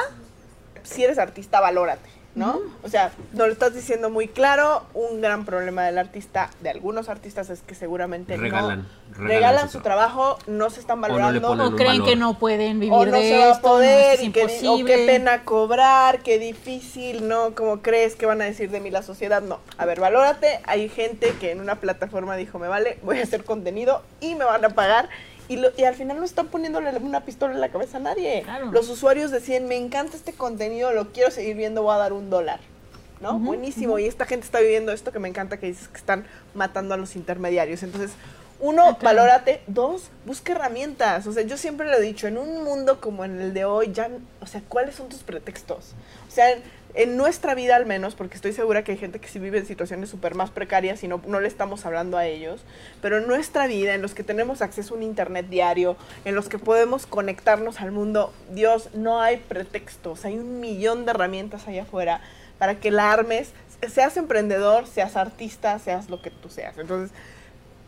si eres artista, valórate, ¿no? O sea, nos lo estás diciendo muy claro. Un gran problema del artista, de algunos artistas, es que seguramente Regalan, no regalan regalan su trabajo, no se están no le valorando. ponen o un creen valor. que no pueden vivir o no de se va a esto, poder, no, y es que, di- o imposible. qué pena cobrar, qué difícil, ¿no? Como crees que van a decir de mí la sociedad? No. A ver, valórate. Hay gente que en una plataforma dijo, me vale, voy a hacer contenido y me van a pagar. Y, lo- y al final no están poniéndole una pistola en la cabeza a nadie. Claro. Los usuarios decían, me encanta este contenido, lo quiero seguir viendo, voy a dar un dólar. ¿No? Buenísimo. Y esta gente está viviendo esto que me encanta que dices que están matando a los intermediarios. Entonces, uno, valórate. Dos, busca herramientas. O sea, yo siempre lo he dicho, en un mundo como en el de hoy, ya, o sea, ¿cuáles son tus pretextos? O sea, en, nuestra vida al menos, porque estoy segura que hay gente que sí vive en situaciones súper más precarias y no, no le estamos hablando a ellos, pero en nuestra vida, en los que tenemos acceso a un internet diario, en los que podemos conectarnos al mundo, Dios, no hay pretextos, hay un millón de herramientas allá afuera para que la armes, seas emprendedor, seas artista, seas lo que tú seas. Entonces,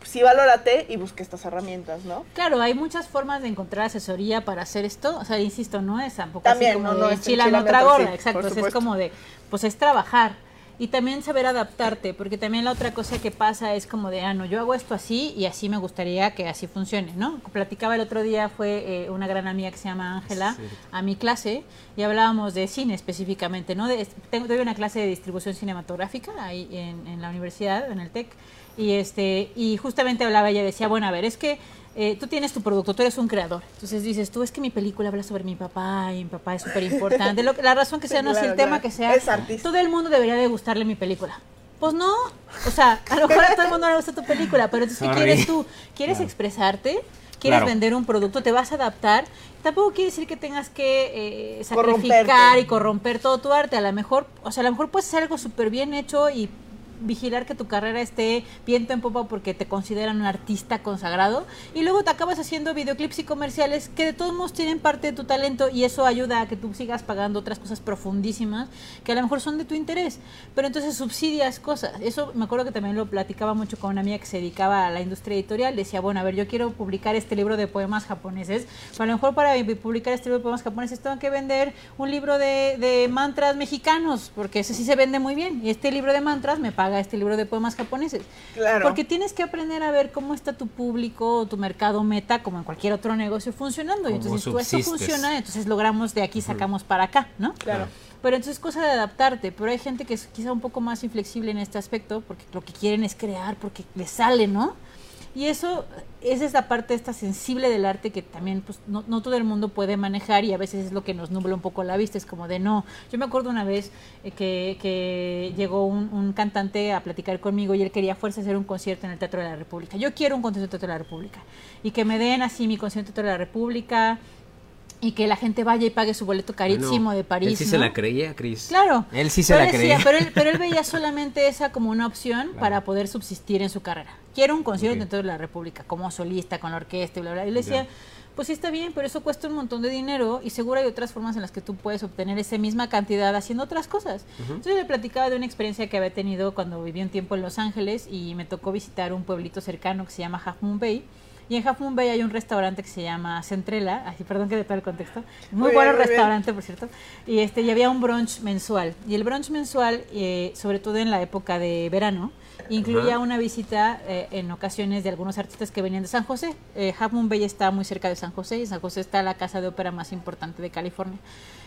sí valórate y busca estas herramientas, ¿no? Claro, hay muchas formas de encontrar asesoría para hacer esto. O sea, insisto, no es tampoco También, así como no, no, de es chila no enchilame otra gorda, sí, exacto. por o sea, es como de, pues es trabajar. Y también saber adaptarte, porque también la otra cosa que pasa es como de, ah, no, yo hago esto así y así me gustaría que así funcione, ¿no? Platicaba el otro día, fue eh, una gran amiga que se llama Ángela, a mi clase, y hablábamos de cine específicamente, ¿no? De, tengo, doy una clase de distribución cinematográfica ahí en, en la universidad, en el TEC, Y, este, y justamente hablaba ella, decía, bueno, a ver, es que eh, tú tienes tu producto, tú eres un creador. Entonces dices, tú es que mi película habla sobre mi papá y mi papá es súper importante. la razón que sea, no es el tema que sea. Todo el mundo debería de gustarle mi película. Pues no, o sea, a lo mejor a todo el mundo le gusta tu película, pero entonces, ¿qué quieres tú? ¿Quieres expresarte? ¿Quieres vender un producto? ¿Te vas a adaptar? Tampoco quiere decir que tengas que eh, sacrificar y corromper todo tu arte. A lo mejor, o sea, a lo mejor puedes hacer algo súper bien hecho y vigilar que tu carrera esté viento en popa porque te consideran un artista consagrado. Y luego te acabas haciendo videoclips y comerciales que de todos modos tienen parte de tu talento y eso ayuda a que tú sigas pagando otras cosas profundísimas que a lo mejor son de tu interés, pero entonces subsidias cosas. Eso me acuerdo que también lo platicaba mucho con una amiga que se dedicaba a la industria editorial, decía, bueno, a ver, yo quiero publicar este libro de poemas japoneses, pero a lo mejor para publicar este libro de poemas japoneses tengo que vender un libro de, de mantras mexicanos, porque ese sí se vende muy bien. Y este libro de mantras me paga este libro de poemas japoneses. Claro. Porque tienes que aprender a ver cómo está tu público, tu mercado meta, como en cualquier otro negocio funcionando. Y entonces, tú eso funciona, entonces logramos de aquí, sacamos para acá, ¿no? Claro. Pero entonces es cosa de adaptarte, pero hay gente que es quizá un poco más inflexible en este aspecto, porque lo que quieren es crear, porque les sale, ¿no? Y eso, esa es la parte esta sensible del arte que también pues, no, no, todo el mundo puede manejar y a veces es lo que nos nubla un poco la vista, es como de no. Yo me acuerdo una vez eh, que, que, llegó un, un, cantante a platicar conmigo y él quería fuerza hacer un concierto en el Teatro de la República. Yo quiero un concierto en el Teatro de la República y que me den así mi concierto en el Teatro de la República y que la gente vaya y pague su boleto carísimo de París. Él sí se la creía, Cris. Claro. Él sí se la creía. pero, él, pero él veía solamente esa como una opción para poder subsistir en su carrera. Quiero un concierto dentro de la República, como solista, con la orquesta y bla, bla. Y le decía, pues sí está bien, pero eso cuesta un montón de dinero y seguro hay otras formas en las que tú puedes obtener esa misma cantidad haciendo otras cosas. Entonces le platicaba de una experiencia que había tenido cuando viví un tiempo en Los Ángeles y me tocó visitar un pueblito cercano que se llama Half Moon Bay. Y en Half Moon Bay hay un restaurante que se llama Centrela, así perdón que de todo el contexto, muy, bueno restaurante por cierto, y este y había un brunch mensual. Y el brunch mensual, eh, sobre todo en la época de verano, incluía una visita eh, en ocasiones de algunos artistas que venían de San José. Eh, Half Moon Bay está muy cerca de San José y San José está la casa de ópera más importante de California.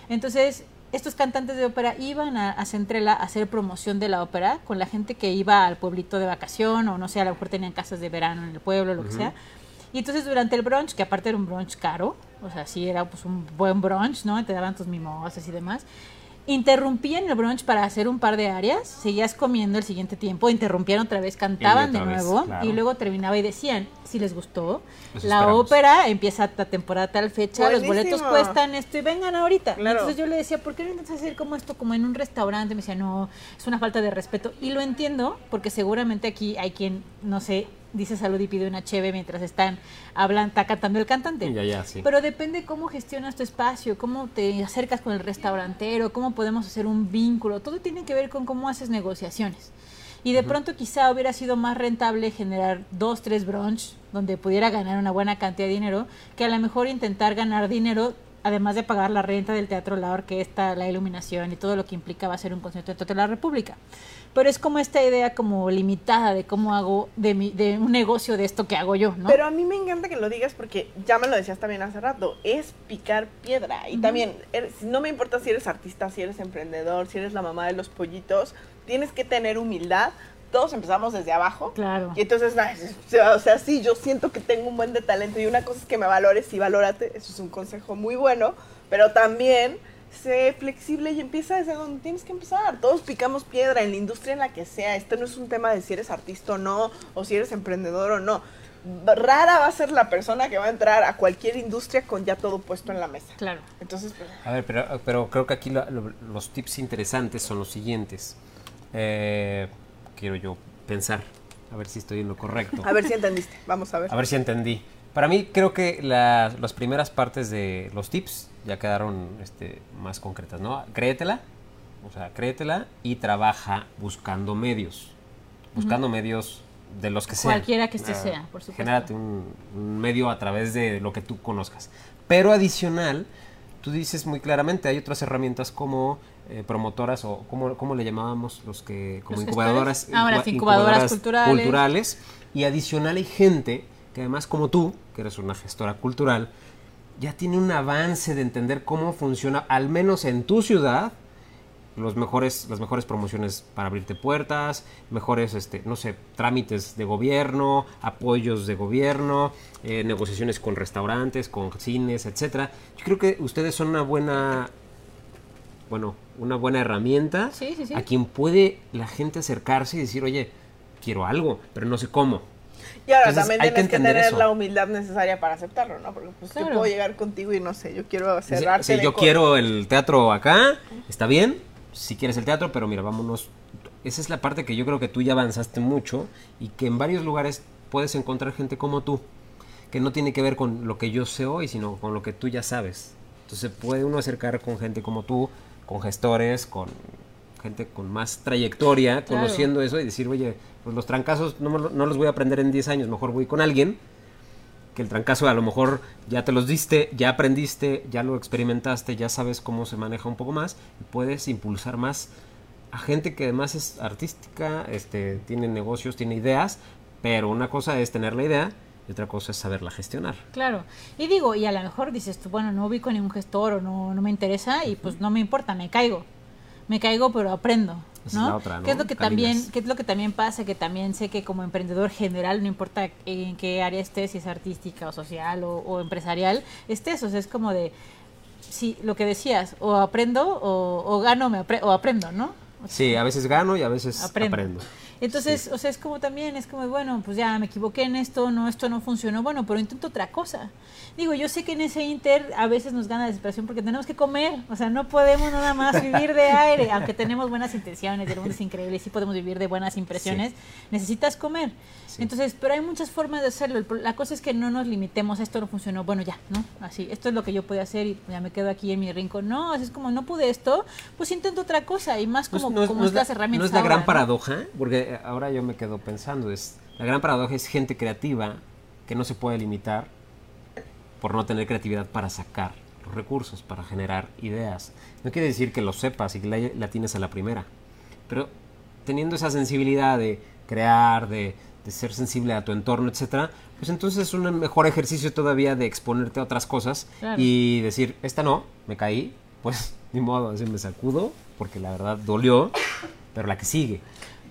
Entonces, estos cantantes de ópera iban a, Centrela a hacer promoción de la ópera con la gente que iba al pueblito de vacación o no sé, a lo mejor tenían casas de verano en el pueblo, lo que sea y entonces durante el brunch, que aparte era un brunch caro, o sea, sí era pues un buen brunch, ¿no? Te daban tus mimosas y demás. Interrumpían el brunch para hacer un par de áreas, seguías comiendo el siguiente tiempo, interrumpían otra vez, cantaban de nuevo y luego terminaba y decían, si les gustó, la ópera empieza a temporada tal fecha, los boletos cuestan esto y vengan ahorita. entonces yo le decía, ¿por qué no intentas hacer como esto, como en un restaurante? Me decía, no, es una falta de respeto. Y lo entiendo, porque seguramente aquí hay quien, no sé, dice salud y pide una cheve mientras están hablando, está cantando el cantante. Pero depende cómo gestionas tu espacio, cómo te acercas con el restaurantero, cómo podemos hacer un vínculo. Todo tiene que ver con cómo haces negociaciones. Y de pronto quizá hubiera sido más rentable generar dos, tres brunch donde pudiera ganar una buena cantidad de dinero que a lo mejor intentar ganar dinero además de pagar la renta del teatro, la orquesta, la iluminación y todo lo que implicaba hacer un concierto de la República pero es como esta idea como limitada de cómo hago de, mi, de un negocio de esto que hago yo, ¿no? Pero a mí me encanta que lo digas porque ya me lo decías también hace rato, es picar piedra. Y también, no me importa si eres artista, si eres emprendedor, si eres la mamá de los pollitos, tienes que tener humildad. Todos empezamos desde abajo. Claro. Y entonces, o sea, sí, yo siento que tengo un buen de talento y una cosa es que me valores y valórate, eso es un consejo muy bueno, pero también sé flexible y empieza desde donde tienes que empezar. Todos picamos piedra en la industria en la que sea. Esto no es un tema de si eres artista o no, o si eres emprendedor o no. Rara va a ser la persona que va a entrar a cualquier industria con ya todo puesto en la mesa. Claro. Entonces, pues, A ver, pero, pero creo que aquí los tips interesantes son los siguientes. Eh, quiero yo pensar, a ver si estoy en lo correcto. A ver si entendiste, vamos a ver. A ver si entendí. Para mí creo que las primeras partes de los tips ya quedaron este, más concretas, ¿no? Créetela, o sea, créetela y trabaja buscando medios, buscando medios de los que sean. Cualquiera que este sea, por supuesto. Genérate un, medio a través de lo que tú conozcas. Pero adicional, tú dices muy claramente, hay otras herramientas como eh, promotoras o como, le llamábamos los que como incubadoras, Ahora, incubadoras, culturales. culturales y adicional hay gente que además como tú, que eres una gestora cultural, ya tiene un avance de entender cómo funciona, al menos en tu ciudad, los mejores, las mejores promociones para abrirte puertas, mejores, este, no sé, trámites de gobierno, apoyos de gobierno, eh, negociaciones con restaurantes, con cines, etcétera. Yo creo que ustedes son una buena, bueno, una buena herramienta Sí, sí, sí. a quien puede la gente acercarse y decir, oye, quiero algo, pero no sé cómo. Y ahora Entonces, también hay que tienes que, entender tener eso. la humildad necesaria para aceptarlo, ¿no? Porque pues yo puedo llegar contigo y no sé, yo quiero Dice, cerrarte. Si yo quiero el teatro acá, está bien, si quieres el teatro, pero mira, vámonos. Esa es la parte que yo creo que tú ya avanzaste mucho y que en varios lugares puedes encontrar gente como tú, que no tiene que ver con lo que yo sé hoy, sino con lo que tú ya sabes. Entonces puede uno acercar con gente como tú, con gestores, con gente con más trayectoria, Claro. conociendo eso y decir, oye, pues los trancazos no, no los voy a aprender en 10 años, mejor voy con alguien que el trancazo a lo mejor ya te los diste, ya aprendiste, ya lo experimentaste, ya sabes cómo se maneja un poco más y puedes impulsar más a gente que además es artística, este, tiene negocios, tiene ideas, pero una cosa es tener la idea y otra cosa es saberla gestionar. Claro. Y digo, y a lo mejor dices tú, bueno, no ubico ningún gestor o no, no me interesa y pues no me importa, me caigo. Me caigo, pero aprendo. ¿no? otra, ¿no? ¿Qué es lo que Caminas. también, qué es lo que también pasa? Que también sé que como emprendedor general, no importa en qué área estés, si es artística o social o, o empresarial, estés, o sea, es como de, sí, lo que decías, o aprendo o, o gano me apre- o aprendo, ¿no? O Sí, a veces gano y a veces aprendo. aprendo. Entonces, o sea, es como también, es como, bueno, pues ya me equivoqué en esto, no, esto no funcionó, bueno, pero intento otra cosa. Digo, yo sé que en ese inter a veces nos gana la desesperación porque tenemos que comer, o sea, no podemos nada más vivir de aire, aunque tenemos buenas intenciones, el mundo es increíble, sí podemos vivir de buenas impresiones, necesitas comer. Sí. Entonces, pero hay muchas formas de hacerlo, la cosa es que no nos limitemos, esto no funcionó, bueno, ya, ¿no? Así, esto es lo que yo puedo hacer y ya me quedo aquí en mi rincón. No, así es como no pude esto, pues intento otra cosa y más No como, no es- como no es la- estas herramientas no es la ahora, gran ¿no? paradoja, porque eh, ahora yo me quedo pensando, es la gran paradoja es gente creativa que no se puede limitar por no tener creatividad para sacar los recursos, para generar ideas. No quiere decir que lo sepas y que la, la tienes a la primera, pero teniendo esa sensibilidad de crear, de, de ser sensible a tu entorno, etcétera, pues entonces es un mejor ejercicio todavía de exponerte a otras cosas Claro. y decir, esta no, me caí, pues ni modo, así me sacudo, porque la verdad dolió, pero la que sigue.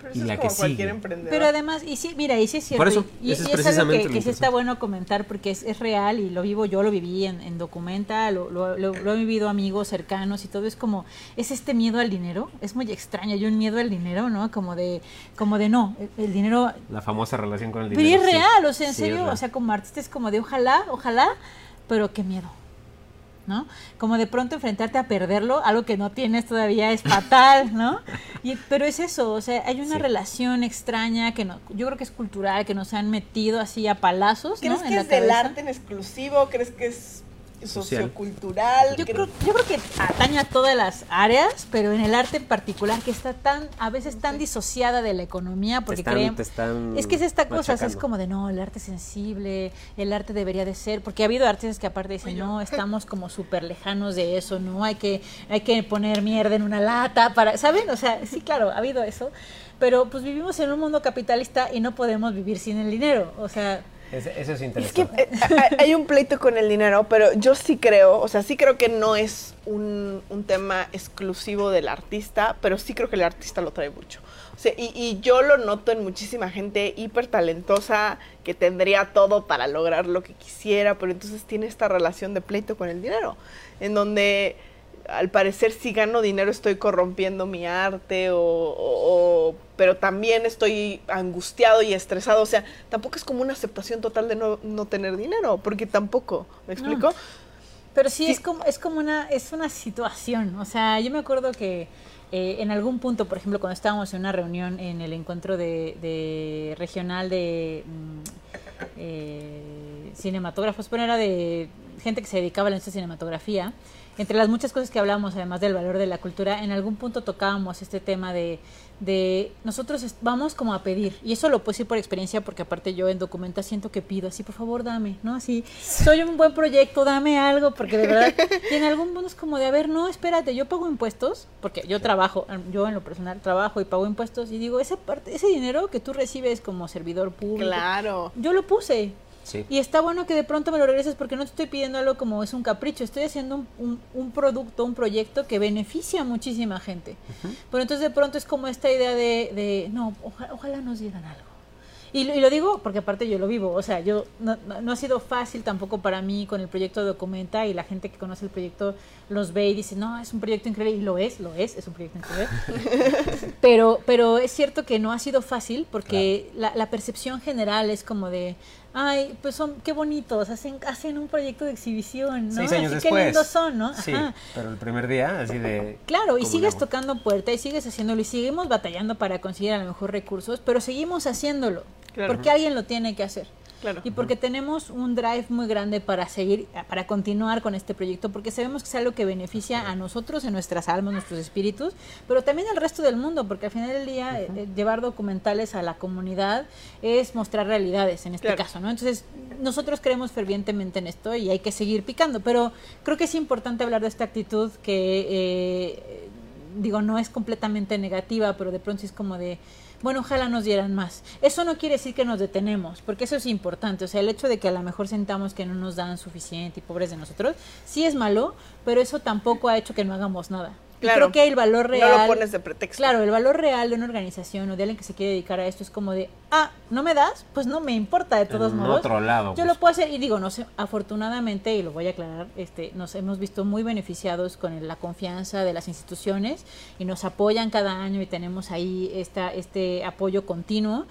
Pero y eso la es que como cualquier sigue. emprendedor. Pero además, y sí, mira, y sí es cierto. Por eso, y, ese es y es algo precisamente que, que sí está bueno comentar porque es, es real y lo vivo, yo lo viví en, en Documenta, lo, lo, lo- lo he vivido amigos cercanos y todo. Es como, es este miedo al dinero. Es muy extraño, hay un miedo al dinero, ¿no? Como de, como de no, el, el dinero. La famosa relación con el Pero dinero. es sí. real, o sea, en Sí, es serio, o sea, como artista es como de ojalá, ojalá, pero qué miedo. ¿No? Como de pronto enfrentarte a perderlo, algo que no tienes todavía es fatal, ¿no? Y, pero es eso, o sea, hay una Sí. relación extraña que no, yo creo que es cultural, que nos han metido así a palazos, ¿no? ¿Crees en que la es del arte en exclusivo? ¿Crees que es Social. sociocultural? Yo ¿Crees- creo, yo creo que atañe a todas las áreas, pero en el arte en particular que está tan, a veces tan disociada de la economía, porque están- creen- te están es que es esta cosa, es como de no, el arte es sensible, el arte debería de ser, porque ha habido artistas que aparte dicen, no, estamos como súper lejanos de eso, no, hay que, hay que poner mierda en una lata para, ¿saben? O sea, sí, claro, ha habido eso, pero pues vivimos en un mundo capitalista y no podemos vivir sin el dinero, o sea, Eso es Es que interesante. eh, hay- hay un pleito con el dinero, pero yo sí creo, o sea, sí creo que no es un, un tema exclusivo del artista, pero sí creo que el artista lo trae mucho. O sea, y, y yo lo noto en muchísima gente hiper talentosa que tendría todo para lograr lo que quisiera, pero entonces tiene esta relación de pleito con el dinero, en donde al parecer si gano dinero estoy corrompiendo mi arte o, o- o- pero también estoy angustiado y estresado, o sea, tampoco es como una aceptación total de no, no tener dinero, porque tampoco, ¿me explico? Pero sí, Sí. es como es como una es una situación. O sea, yo me acuerdo que eh, en algún punto, por ejemplo, cuando estábamos en una reunión en el encuentro de, de regional de mm, eh, cinematógrafos, pero era de gente que se dedicaba a la industria de cinematografía. Entre las muchas cosas que hablábamos, además del valor de la cultura, en algún punto tocábamos este tema de, de nosotros vamos como a pedir, y eso lo puedo decir por experiencia, porque aparte yo en Documenta siento que pido, así por favor dame, ¿no? Así, soy un buen proyecto, dame algo, porque de verdad, y en algún punto es como de, a ver, no, espérate, yo pago impuestos, porque yo trabajo, yo en lo personal trabajo y pago impuestos, y digo, esa parte, ese dinero que tú recibes como servidor público, Claro. yo lo puse. Sí. Y está bueno que de pronto me lo regreses porque no te estoy pidiendo algo como es un capricho, estoy haciendo un, un- un producto, un proyecto que beneficia a muchísima gente. Pero entonces de pronto es como esta idea de, de no, oja- ojalá nos dieran algo. Y, lo- y lo digo porque aparte yo lo vivo, o sea, yo no, no- no ha sido fácil tampoco para mí con el proyecto de Documenta y la gente que conoce el proyecto los ve y dice, no, es un proyecto increíble, y lo es, lo es, es un proyecto increíble. pero, pero es cierto que no ha sido fácil porque la, la percepción general es como de, ay, pues son, qué bonitos, hacen, hacen un proyecto de exhibición, ¿no? Seis años Así, después. Qué lindos son, ¿no? Sí, pero el primer día, así de... Claro, y sigues una- tocando puerta y sigues haciéndolo y seguimos batallando para conseguir a lo mejor recursos, pero seguimos haciéndolo. Claro. Porque alguien lo tiene que hacer. Claro. Y porque tenemos un drive muy grande para seguir, para continuar con este proyecto, porque sabemos que es algo que beneficia a nosotros, en nuestras almas, nuestros espíritus, pero también al resto del mundo, porque al final del día eh, eh, llevar documentales a la comunidad es mostrar realidades, en este Claro. caso, ¿no? Entonces, nosotros creemos fervientemente en esto y hay que seguir picando, pero creo que es importante hablar de esta actitud que, eh, digo, no es completamente negativa, pero de pronto es como de, bueno, ojalá nos dieran más. Eso no quiere decir que nos detenemos, porque eso es importante. O sea, el hecho de que a lo mejor sentamos que no nos dan suficiente y pobres de nosotros, sí es malo, pero eso tampoco ha hecho que no hagamos nada. Y Claro. creo que el valor No real... lo pones de pretexto. Claro, el valor real de una organización o de alguien que se quiere dedicar a esto es como de, ah, ¿no me das? Pues no me importa de todos En modos. otro lado, Yo pues. lo puedo hacer y digo, no sé, afortunadamente, y lo voy a aclarar, este, nos hemos visto muy beneficiados con el- la confianza de las instituciones y nos apoyan cada año y tenemos ahí esta, este apoyo continuo.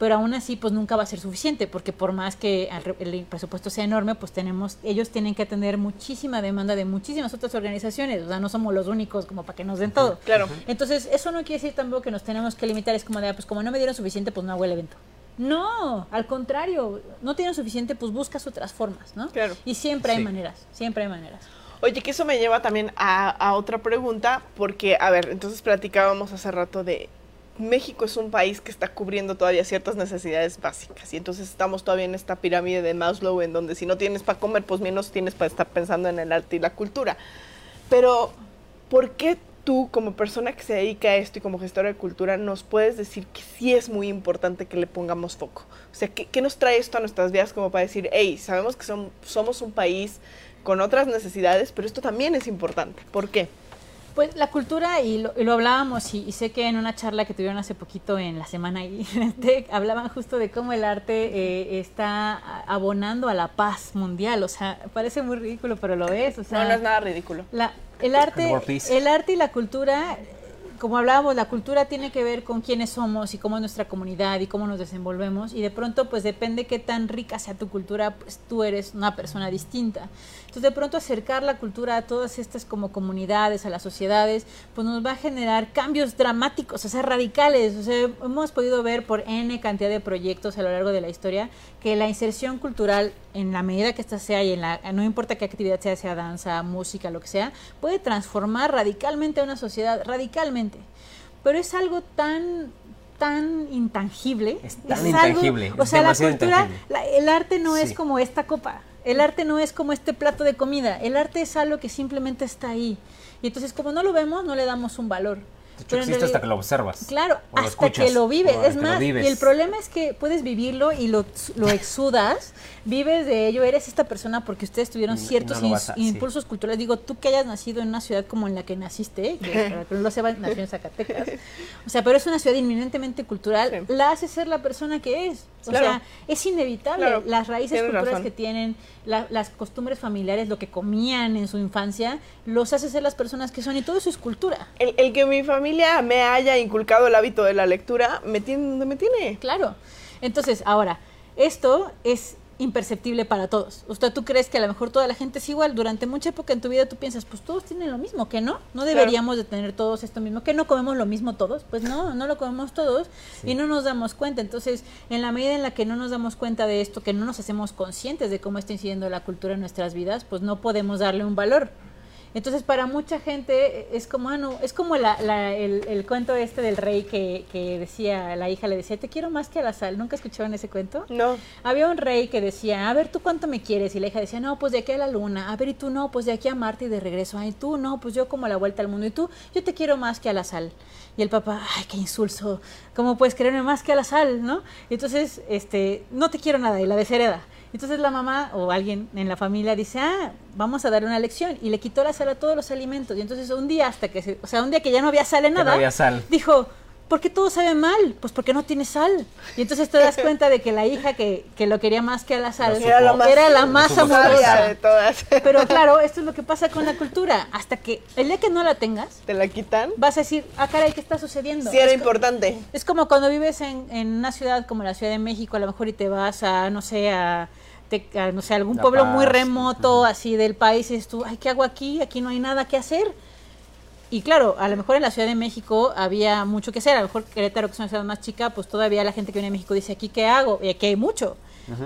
Pero aún así, pues nunca va a ser suficiente, porque por más que al re- el presupuesto sea enorme, pues tenemos, ellos tienen que atender muchísima demanda de muchísimas otras organizaciones, o sea, no somos los únicos como para que nos den todo. Claro. Entonces, eso no quiere decir tampoco que nos tenemos que limitar, es como de, ah, pues como no me dieron suficiente, pues no hago el evento. No, al contrario, no tienen suficiente, pues buscas otras formas, ¿no? Claro. Y siempre hay Sí. maneras, siempre hay maneras. Oye, que eso me lleva también a, a otra pregunta, porque, a ver, entonces platicábamos hace rato de México es un país que está cubriendo todavía ciertas necesidades básicas y entonces estamos todavía en esta pirámide de Maslow en donde si no tienes para comer, pues menos tienes para estar pensando en el arte y la cultura. Pero, ¿por qué tú como persona que se dedica a esto y como gestora de cultura nos puedes decir que sí es muy importante que le pongamos foco? O sea, ¿qué, qué nos trae esto a nuestras vidas como para decir, hey, sabemos que son- somos un país con otras necesidades, pero esto también es importante? ¿Por qué? Pues la cultura, y lo, y lo hablábamos, y, y sé que en una charla que tuvieron hace poquito en la semana y hablaban justo de cómo el arte eh, está abonando a la paz mundial. O sea, parece muy ridículo, pero lo es. O sea, no, no es nada ridículo. La- el arte, el arte y la cultura, como hablábamos, la cultura tiene que ver con quiénes somos y cómo es nuestra comunidad y cómo nos desenvolvemos y de pronto pues depende qué tan rica sea tu cultura, pues tú eres una persona distinta. Entonces de pronto acercar la cultura a todas estas como comunidades, a las sociedades, pues nos va a generar cambios dramáticos, o sea, radicales. O sea, hemos podido ver por N cantidad de proyectos a lo largo de la historia que la inserción cultural, en la medida que esta sea y en la, no importa qué actividad sea, sea danza, música, lo que sea, puede transformar radicalmente a una sociedad, radicalmente. Pero es algo tan tan intangible. Es tan algo- intangible, o es sea, la cultura, la- el arte no es como esta copa. El arte no es como este plato de comida. El arte es algo que simplemente está ahí. Y entonces, como no lo vemos, no le damos un valor. De hecho, existe hasta que lo observas. Claro, o lo hasta escuchas, que lo vives. Es lo más, vives. y el problema es que puedes vivirlo y lo, lo exudas, vives de ello, eres esta persona porque ustedes tuvieron ciertos no lo vas a- ins- sí. impulsos culturales. Digo, tú que hayas nacido en una ciudad como en la que naciste, que no lo sepan, nació en Zacatecas, o sea, pero es una ciudad inminentemente cultural, Sí. la hace ser la persona que es. O Claro. sea, es inevitable. Claro, Las raíces tienes culturales razón. que tienen, la- las costumbres familiares, lo que comían en su infancia, los hace ser las personas que son y todo eso es cultura. El, el que mi familia me haya inculcado el hábito de la lectura me tiene donde me tiene. Claro. Entonces, ahora, esto es imperceptible para todos. O sea, tú crees que a lo mejor toda la gente es igual. Durante mucha época en tu vida tú piensas, pues todos tienen lo mismo, que no? No deberíamos de tener todos esto mismo. ¿Que no comemos lo mismo todos? Pues no, no lo comemos todos y no nos damos cuenta. Entonces, en la medida en la que no nos damos cuenta de esto, que no nos hacemos conscientes de cómo está incidiendo la cultura en nuestras vidas, pues no podemos darle un valor. Entonces, para mucha gente es como, ah, no, es como la, la- el, el cuento este del rey que, que decía, la hija le decía, te quiero más que a la sal. ¿Nunca escucharon ese cuento? No. Había un rey que decía, a ver, ¿tú cuánto me quieres? Y la hija decía, no, pues de aquí a la luna. A ver, ¿y tú no? Pues de aquí a Marte y de regreso. Ay, tú no, pues yo como a la vuelta al mundo. Y tú, yo te quiero más que a la sal. Y el papá, ay, qué insulso. ¿Cómo puedes quererme más que a la sal, no? Y entonces, este, no te quiero nada y la deshereda. Entonces la mamá o alguien en la familia dice, ah, vamos a darle una lección. Y le quitó la sal a todos los alimentos. Y entonces un día hasta que, se, o sea, un día que ya no había sal en nada, no había sal. dijo, ¿por qué todo sabe mal? Pues porque no tiene sal. Y entonces te das cuenta de que la hija que, que lo quería más que a la sal Era la más, era la más supo sabia amorosa. de todas. Pero claro, esto es lo que pasa con la cultura. Hasta que el día que no la tengas, Te la quitan. vas a decir, ah, caray, ¿qué está sucediendo? Sí, era Es importante. es como cuando vives en, en una ciudad como la Ciudad de México, a lo mejor y te vas a, no sé, a, te- no sé, algún La pueblo muy remoto, así del país, y dices tú, ay, ¿qué hago aquí? Aquí no hay nada que hacer. Y claro, a lo mejor en la Ciudad de México había mucho que hacer, a lo mejor Querétaro, que es una ciudad más chica, pues todavía la gente que viene a México dice, ¿aquí qué hago? Y aquí hay mucho,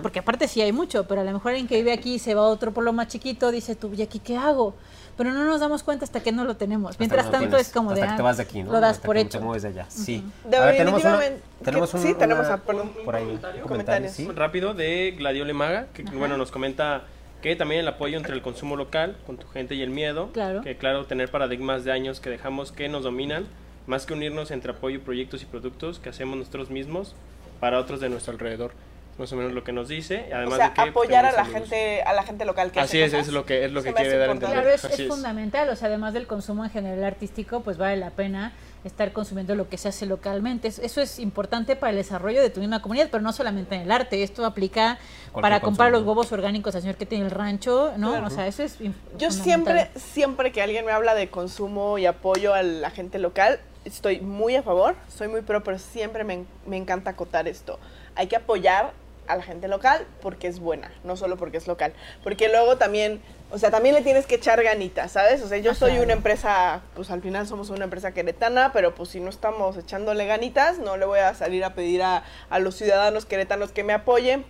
porque aparte sí hay mucho, pero a lo mejor alguien que vive aquí se va a otro pueblo más chiquito, dice tú, ¿y aquí qué hago? Pero no nos damos cuenta hasta que no lo tenemos. Hasta Mientras no tanto tienes- es como hasta de... que ah, te vas de aquí, ¿no? Lo das Hasta por que hecho. Te mueves de allá. Sí. De- A ver, tenemos una, definitivamente, tenemos un, sí, tenemos una- a- perdón. por ahí Un un comentario. comentario, sí. rápido de Gladiole Maga, que bueno, nos comenta que también el apoyo entre el consumo local, con tu gente y el miedo, Claro. que claro, tener paradigmas de años que dejamos que nos dominan, más que unirnos entre apoyo, proyectos y productos que hacemos nosotros mismos para otros de nuestro alrededor. Más o menos lo que nos dice, además o sea, de que pues, apoyar a la amigos. gente, a la gente local que Así hace es, cosas. es lo que es lo Se que quiere dar a entender. Claro, es, es fundamental, o sea, además del consumo en general artístico, pues vale la pena estar consumiendo lo que se hace localmente. Es- Eso es importante para el desarrollo de tu misma comunidad, pero no solamente en el arte. Esto aplica para comprar consumo. los huevos orgánicos al señor que tiene el rancho, ¿no? Claro. O sea, eso es Yo siempre, siempre que alguien me habla de consumo y apoyo a la gente local, estoy muy a favor, soy muy pro, pero siempre me, me encanta acotar esto. Hay que apoyar a la gente local porque es buena, no solo porque es local. Porque luego también, o sea, también le tienes que echar ganitas, ¿sabes? O sea, yo Ah, soy una empresa, pues al final somos una empresa queretana, pero pues si no estamos echándole ganitas, no le voy a salir a pedir a, a los ciudadanos queretanos que me apoyen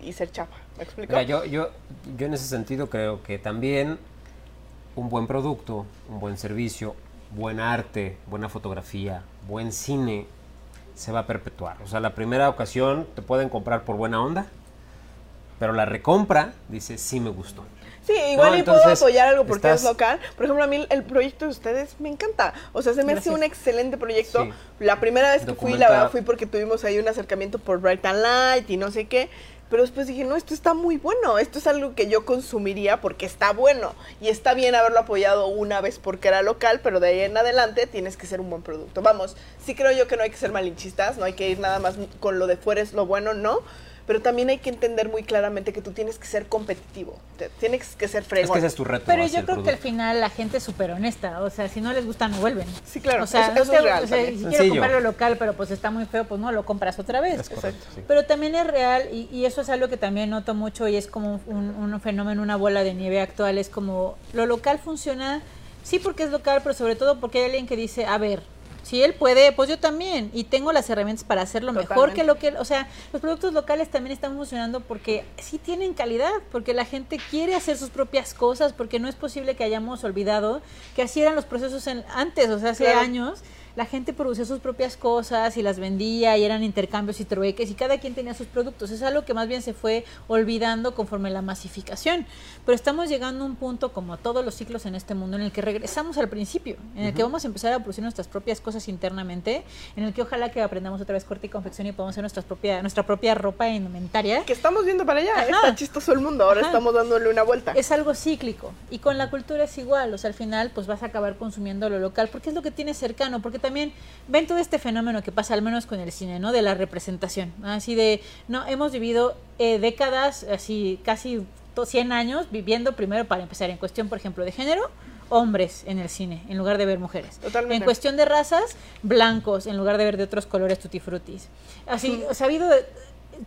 y ser chapa. ¿Me explico? Mira, yo, yo, yo en ese sentido creo que también un buen producto, un buen servicio, buen arte, buena fotografía, buen cine, se va a perpetuar. O sea, la primera ocasión te pueden comprar por buena onda, pero la recompra dice, sí me gustó. Sí, igual No, y puedo apoyar algo porque estás- es local. Por ejemplo, a mí el proyecto de ustedes me encanta. O sea, se me hace un excelente proyecto. Sí. La primera vez que fui, la Documenta- verdad, fui porque tuvimos ahí un acercamiento por Bright and Light y no sé qué. Pero después dije, no, esto está muy bueno. Esto es algo que yo consumiría porque está bueno. Y está bien haberlo apoyado una vez porque era local, pero de ahí en adelante tienes que ser un buen producto. Vamos, sí creo yo que no hay que ser malinchistas, no hay que ir nada más con lo de fuera es lo bueno, no. Pero también hay que entender muy claramente que tú tienes que ser competitivo. Te- Tienes que ser Es fregón. que ese es tu reto. Pero yo creo que al final la gente es súper honesta. O sea, si no les gusta, no vuelven. Sí, claro, O sea, eso- no eso te- es real o sea, si quiero Sencillo. comprarlo local, pero pues está muy feo, pues no lo compras otra vez. Es correcto, sí. Pero también es real, y, y eso es algo que también noto mucho, y es como un, un fenómeno, una bola de nieve actual, es como lo local funciona, sí porque es local, pero sobre todo porque hay alguien que dice, a ver, si él puede, pues yo también, y tengo las herramientas para hacerlo mejor que lo que, o sea, los productos locales también están funcionando porque sí tienen calidad, porque la gente quiere hacer sus propias cosas, porque no es posible que hayamos olvidado que así eran los procesos en- antes, o sea, hace Claro. años la gente producía sus propias cosas y las vendía y eran intercambios y trueques y cada quien tenía sus productos. Es algo que más bien se fue olvidando conforme la masificación. Pero estamos llegando a un punto, como todos los ciclos en este mundo, en el que regresamos al principio, en el que vamos a empezar a producir nuestras propias cosas internamente, en el que ojalá que aprendamos otra vez corte y confección y podamos hacer nuestras propia, nuestra propia ropa e indumentaria. Que estamos viendo para allá. Ajá. Está chistoso el mundo. Ahora Ajá. estamos dándole una vuelta. es algo cíclico y con la cultura es igual, o sea, al final pues vas a acabar consumiendo lo local porque es lo que tienes cercano, porque también ven todo este fenómeno que pasa al menos con el cine, ¿no? De la representación, así de, no, hemos vivido eh, décadas, así casi to- 100 años viviendo primero para empezar en cuestión, por ejemplo, de género, hombres en el cine en lugar de ver mujeres. Totalmente. En cuestión de razas, blancos en lugar de ver de otros colores tutti frutis. Así, o sea, ha habido,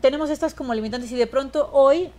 tenemos estas como limitantes y de pronto hoy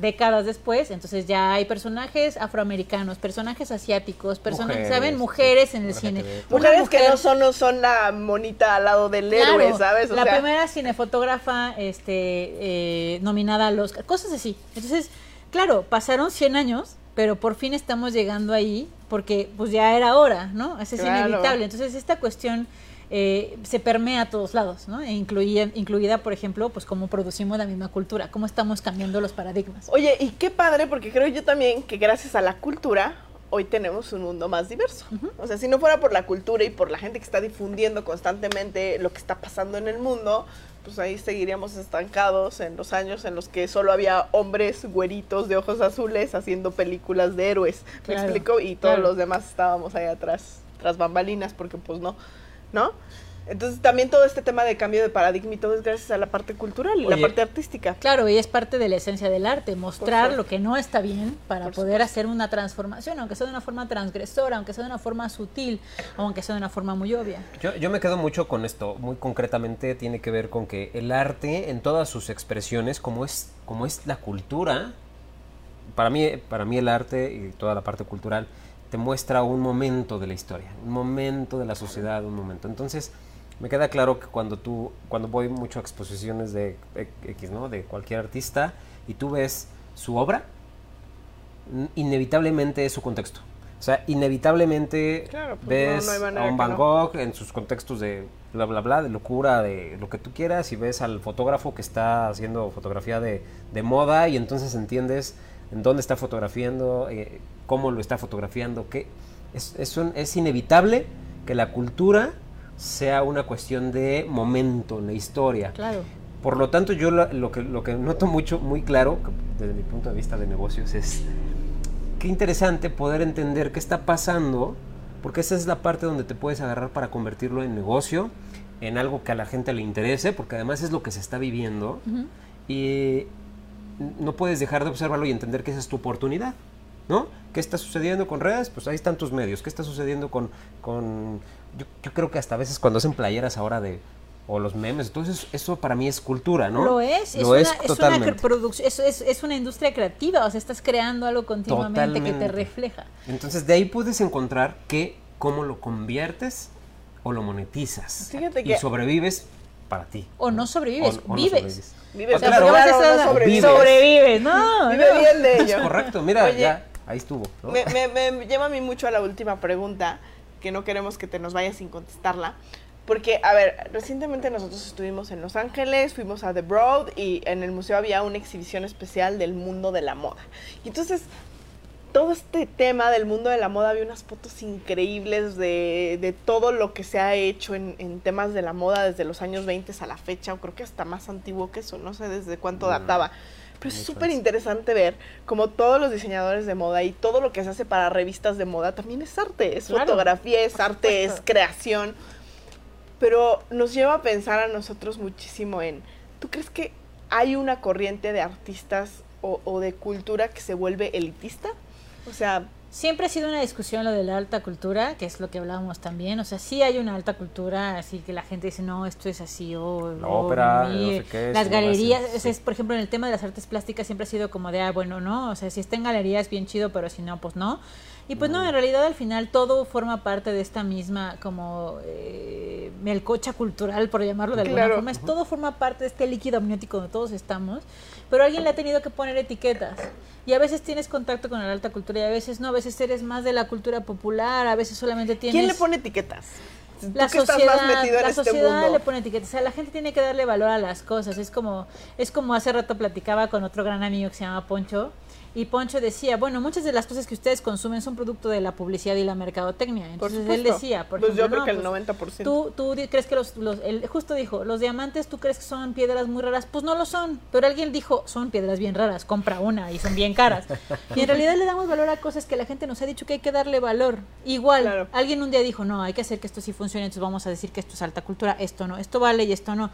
décadas después, entonces ya hay personajes afroamericanos, personajes asiáticos, personas, Mujeres, ¿saben? Mujeres en el cine. Una Mujeres que mujer- no son, no son la monita al lado del Claro, héroe, ¿sabes? O la sea, primera cinefotógrafa este, eh, nominada al Oscar, cosas así. Entonces, claro, pasaron 100 años, pero por fin estamos llegando ahí porque pues ya era hora, ¿no? Eso es Claro. inevitable. Entonces, esta cuestión eh, se permea a todos lados, ¿no? E incluida, incluida, por ejemplo, pues cómo producimos la misma cultura, cómo estamos cambiando los paradigmas. Oye, y qué padre, porque creo yo también que gracias a la cultura hoy tenemos un mundo más diverso. O sea, si no fuera por la cultura y por la gente que está difundiendo constantemente lo que está pasando en el mundo, pues ahí seguiríamos estancados en los años en los que solo había hombres güeritos de ojos azules haciendo películas de héroes. ¿Me Claro, explico? Y todos claro. los demás estábamos ahí atrás, tras bambalinas, porque pues no, ¿no? Entonces también todo este tema de cambio de paradigma y todo es gracias a la parte cultural y la parte artística. Claro, y es parte de la esencia del arte, mostrar lo que no está bien para Por poder hacer una transformación, aunque sea de una forma transgresora, aunque sea de una forma sutil, o aunque sea de una forma muy obvia. Yo, yo me quedo mucho con esto, muy concretamente tiene que ver con que el arte en todas sus expresiones, como es, como es la cultura, para mí, para mí el arte y toda la parte cultural te muestra un momento de la historia, un momento de la sociedad, un momento. Entonces, me queda claro que cuando tú, cuando voy mucho a exposiciones de X, ¿no? De cualquier artista y tú ves su obra, inevitablemente es su contexto. O sea, inevitablemente Claro, pues, ves no- no a un Van no. Gogh en sus contextos de bla, bla, bla, de locura, de lo que tú quieras, y ves al fotógrafo que está haciendo fotografía de, de moda y entonces entiendes en dónde está fotografiando, eh, cómo lo está fotografiando, que es, es, un- es inevitable que la cultura sea una cuestión de momento en la historia. Claro. Por lo tanto, yo lo, lo que, lo que noto mucho, muy claro, desde mi punto de vista de negocios, es qué interesante poder entender qué está pasando, porque esa es la parte donde te puedes agarrar para convertirlo en negocio, en algo que a la gente le interese, porque además es lo que se está viviendo, y no puedes dejar de observarlo y entender que esa es tu oportunidad, ¿no? ¿Qué está sucediendo con redes? Pues ahí están tus medios. ¿Qué está sucediendo con... con yo, yo creo que hasta a veces cuando hacen playeras ahora de... o los memes, entonces eso para mí es cultura, ¿no? Lo es, es, una, es producción, es, es, es una industria creativa, o sea, estás creando algo continuamente que te refleja. Entonces de ahí puedes encontrar que cómo lo conviertes o lo monetizas. Fíjate y que- sobrevives para ti. O no sobrevives, O- o no vives. sobrevives. Vives, O sea, claro, porque a veces claro, no es- sobrevives. sobrevives, no. Vive no. bien de Es ello. correcto, mira, Oye, ya, ahí estuvo. ¿no? Me, me- me lleva a mí mucho a la última pregunta, que no queremos que te nos vayas sin contestarla. Porque, a ver, recientemente nosotros estuvimos en Los Ángeles, fuimos a The Broad y en el museo había una exhibición especial del mundo de la moda. Y entonces, todo este tema del mundo de la moda, había unas fotos increíbles de, de todo lo que se ha hecho en, en temas de la moda desde los años 20 a la fecha, o creo que hasta más antiguo que eso, no sé desde cuánto Mm. databa. Pero es súper interesante ver como todos los diseñadores de moda y todo lo que se hace para revistas de moda también es arte, es Claro, fotografía, es arte, es creación. Pero nos lleva a pensar a nosotros muchísimo en, ¿tú crees que hay una corriente de artistas o, o de cultura que se vuelve elitista? O sea, Siempre ha sido una discusión lo de la alta cultura, que es lo que hablábamos también. O sea, sí hay una alta cultura, así que la gente dice, no, esto es así, o La o ópera, mi- no sé qué, las no galerías, sí. es, por ejemplo, en el tema de las artes plásticas siempre ha sido como de, ah, bueno, no, o sea, si está en galerías bien chido, pero si no, pues no. Y pues no, en realidad al final todo forma parte de esta misma como eh, melcocha cultural, por llamarlo de alguna Claro. forma. Es, todo forma parte de este líquido amniótico donde todos estamos, pero alguien le ha tenido que poner etiquetas. Y a veces tienes contacto con la alta cultura y a veces no, a veces eres más de la cultura popular, a veces solamente tienes... ¿quién le pone etiquetas? Tú La que estás sociedad, más metido en la este sociedad mundo. le pone etiquetas. O sea, la gente tiene que darle valor a las cosas. Es como, es como hace rato platicaba con otro gran amigo que se llama Poncho. Y Poncho decía, bueno, muchas de las cosas que ustedes consumen son producto de la publicidad y la mercadotecnia. Por Entonces él supuesto. decía, por Pues yo ejemplo, creo no, que el pues, 90%. Tú, tú di- crees que los, los él justo dijo, los diamantes, tú crees que son piedras muy raras, pues no lo son. Pero alguien dijo, son piedras bien raras, compra una y son bien caras. y en realidad le damos valor a cosas que la gente nos ha dicho que hay que darle valor. Igual, Claro. alguien un día dijo, no, hay que hacer que esto sí funcione, entonces vamos a decir que esto es alta cultura, esto no, esto vale y esto no.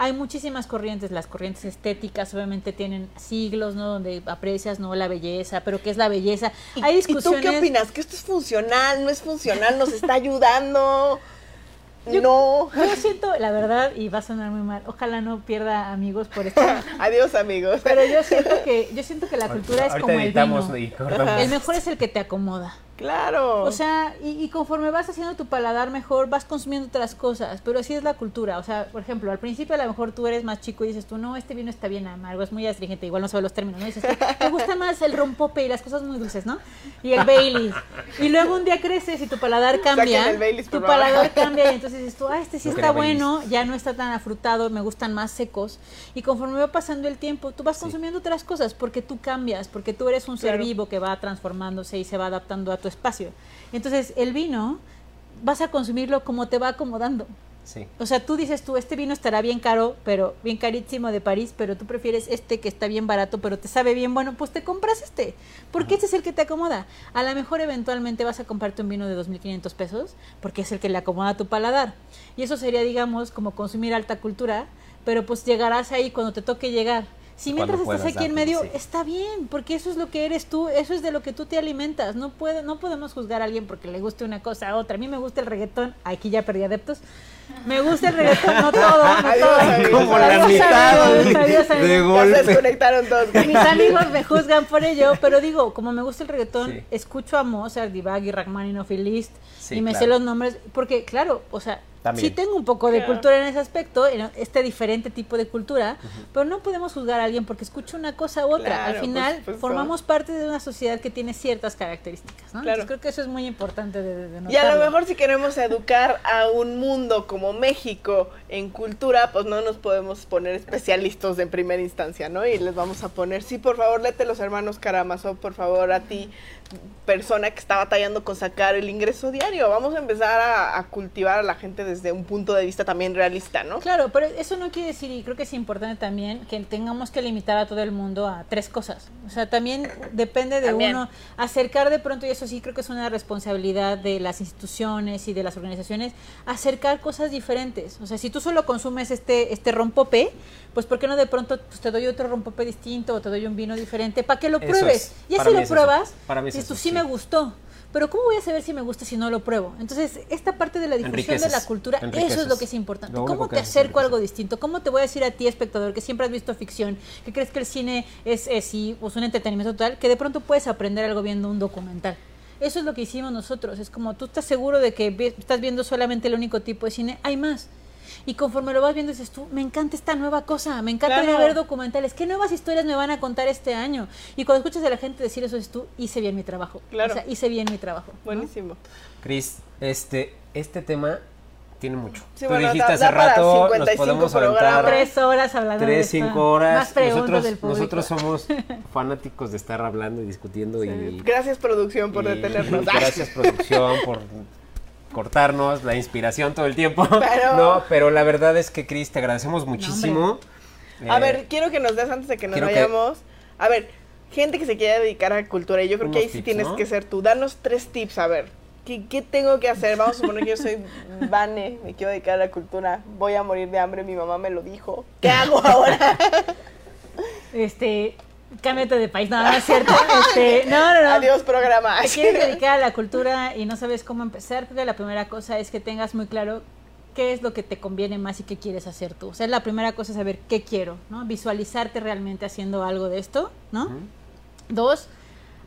Hay muchísimas corrientes, las corrientes estéticas obviamente tienen siglos, ¿no? Donde aprecias, ¿no? La belleza, pero ¿qué es la belleza? ¿Y- Hay ¿Y tú discusiones... qué opinas? ¿Que esto es funcional? ¿No es funcional? ¿Nos está ayudando? Yo- no. Yo siento, la verdad, y va a sonar muy mal, ojalá no pierda amigos por esto, Adiós, amigos. pero yo siento que, yo siento que la cultura es como el vino. y. El mejor es el que te acomoda. Claro. O sea, y, y conforme vas haciendo tu paladar mejor, vas consumiendo otras cosas, pero así es la cultura. O sea, por ejemplo, al principio a lo mejor tú eres más chico y dices tú, no, este vino está bien amargo, es muy astringente, igual no sabe los términos, ¿no? Y dices, me gusta más el rompope y las cosas muy dulces, ¿no? Y el Bailey. Y luego un día creces y tu paladar cambia. El Baileys, tu paladar cambia y entonces dices tú, ah, este sí No está Baileys. bueno, ya no está tan afrutado, me gustan más secos. Y conforme va pasando el tiempo, tú vas Sí. consumiendo otras cosas porque tú cambias, porque tú eres un ser vivo que va transformándose y se va adaptando a tu tu espacio. Entonces, el vino vas a consumirlo como te va acomodando. Sí. O sea, tú dices tú, este vino estará bien caro, pero bien carísimo de París, pero tú prefieres este que está bien barato, pero te sabe bien bueno, pues te compras este, porque este es el que te acomoda. A lo mejor eventualmente vas a comprarte un vino de 2.500 pesos, porque es el que le acomoda a tu paladar. Y eso sería, digamos, como consumir alta cultura, pero pues llegarás ahí cuando te toque llegar. Si mientras estás aquí en medio, sí. está bien, porque eso es lo que eres tú, eso es de lo que tú te alimentas. No puede, no podemos juzgar a alguien porque le guste una cosa a otra. A mí me gusta el reggaetón, aquí ya perdí adeptos. Me gusta el reggaetón, no todo, no Adiós, todo. amigos. Como la Adiós, mitad amigos, de, adiós, golpe. desconectaron todos. Mis amigos me juzgan por ello, pero digo, como me gusta el reggaetón, Sí. escucho a Mozart, Divaghi, Rachmaninoff y Liszt Sí, y me claro. sé los nombres, porque claro, o sea, También. sí tengo un poco de Claro. cultura en ese aspecto, en este diferente tipo de cultura, pero no podemos juzgar a alguien porque escucha una cosa u otra. Claro, Al final formamos parte de una sociedad que tiene ciertas características, ¿no? Claro. Entonces, creo que eso es muy importante de, de Y a lo mejor si queremos educar a un mundo como México en cultura, pues no nos podemos poner especialistas en primera instancia, ¿no? Y les vamos a poner, sí, por favor, léete los hermanos Karamazov, por favor, a ti, persona que está batallando con sacar el ingreso diario. Vamos a empezar a, a cultivar a la gente desde un punto de vista también realista, ¿no? Claro, pero eso no quiere decir, y creo que es importante también, que tengamos que limitar a todo el mundo a tres cosas. O sea, también depende de También. uno acercar de pronto, y eso sí creo que es una responsabilidad de las instituciones y de las organizaciones, acercar cosas diferentes. O sea, si tú solo consumes este, este rompope, pues ¿por qué no de pronto pues, te doy otro rompope distinto o te doy un vino diferente para que lo pruebes? es. Y así lo es pruebas, Para mí es dices tú eso, sí sí. me gustó. Pero ¿cómo voy a saber si me gusta si no lo pruebo? Entonces, esta parte de la difusión de la Enriqueces, cultura, eso es lo que es importante. Lo ¿Cómo te acerco a algo distinto? ¿Cómo te voy a decir a ti, espectador, que siempre has visto ficción, que crees que el cine es, es sí, pues un entretenimiento total, que de pronto puedes aprender algo viendo un documental? Eso es lo que hicimos nosotros. Es como tú estás seguro de que estás viendo solamente el único tipo de cine, hay más. Y conforme lo vas viendo dices tú, me encanta esta nueva cosa, me encanta Claro. ver documentales, ¿qué nuevas historias me van a contar este año? Y cuando escuchas a la gente decir eso, dices tú, hice bien mi trabajo. Claro. O sea, hice bien mi trabajo. ¿no? Buenísimo. Cris, este, este tema tiene mucho. Sí, Tú bueno, dijiste da- hace da rato, nos 55 podemos aventar Tres horas hablando de tres, cinco horas. Más preguntas Nosotros, del público. nosotros somos fanáticos de estar hablando y discutiendo y Gracias, producción, por y- detenernos. Gracias producción por cortarnos la inspiración todo el tiempo. Pero- No, pero la verdad es que Cris, te agradecemos muchísimo. A Eh, ver, quiero que nos des antes de que nos que- vayamos. A ver, gente que se quiere dedicar a cultura, y yo creo que ahí sí tienes ¿no? que ser tú. Danos tres tips, a ver. ¿Qué, qué tengo que hacer? Vamos a suponer que yo soy Vane, me quiero dedicar a la cultura, voy a morir de hambre, mi mamá me lo dijo. ¿Qué hago ahora? Este, cámbiate de país, no, no es cierto. Este, no, no, no. Adiós, programa. Te quieres dedicar a la cultura y no sabes cómo empezar, creo que la primera cosa es que tengas muy claro qué es lo que te conviene más y qué quieres hacer tú. O sea, la primera cosa es saber qué quiero, ¿no? Visualizarte realmente haciendo algo de esto, ¿no? Dos,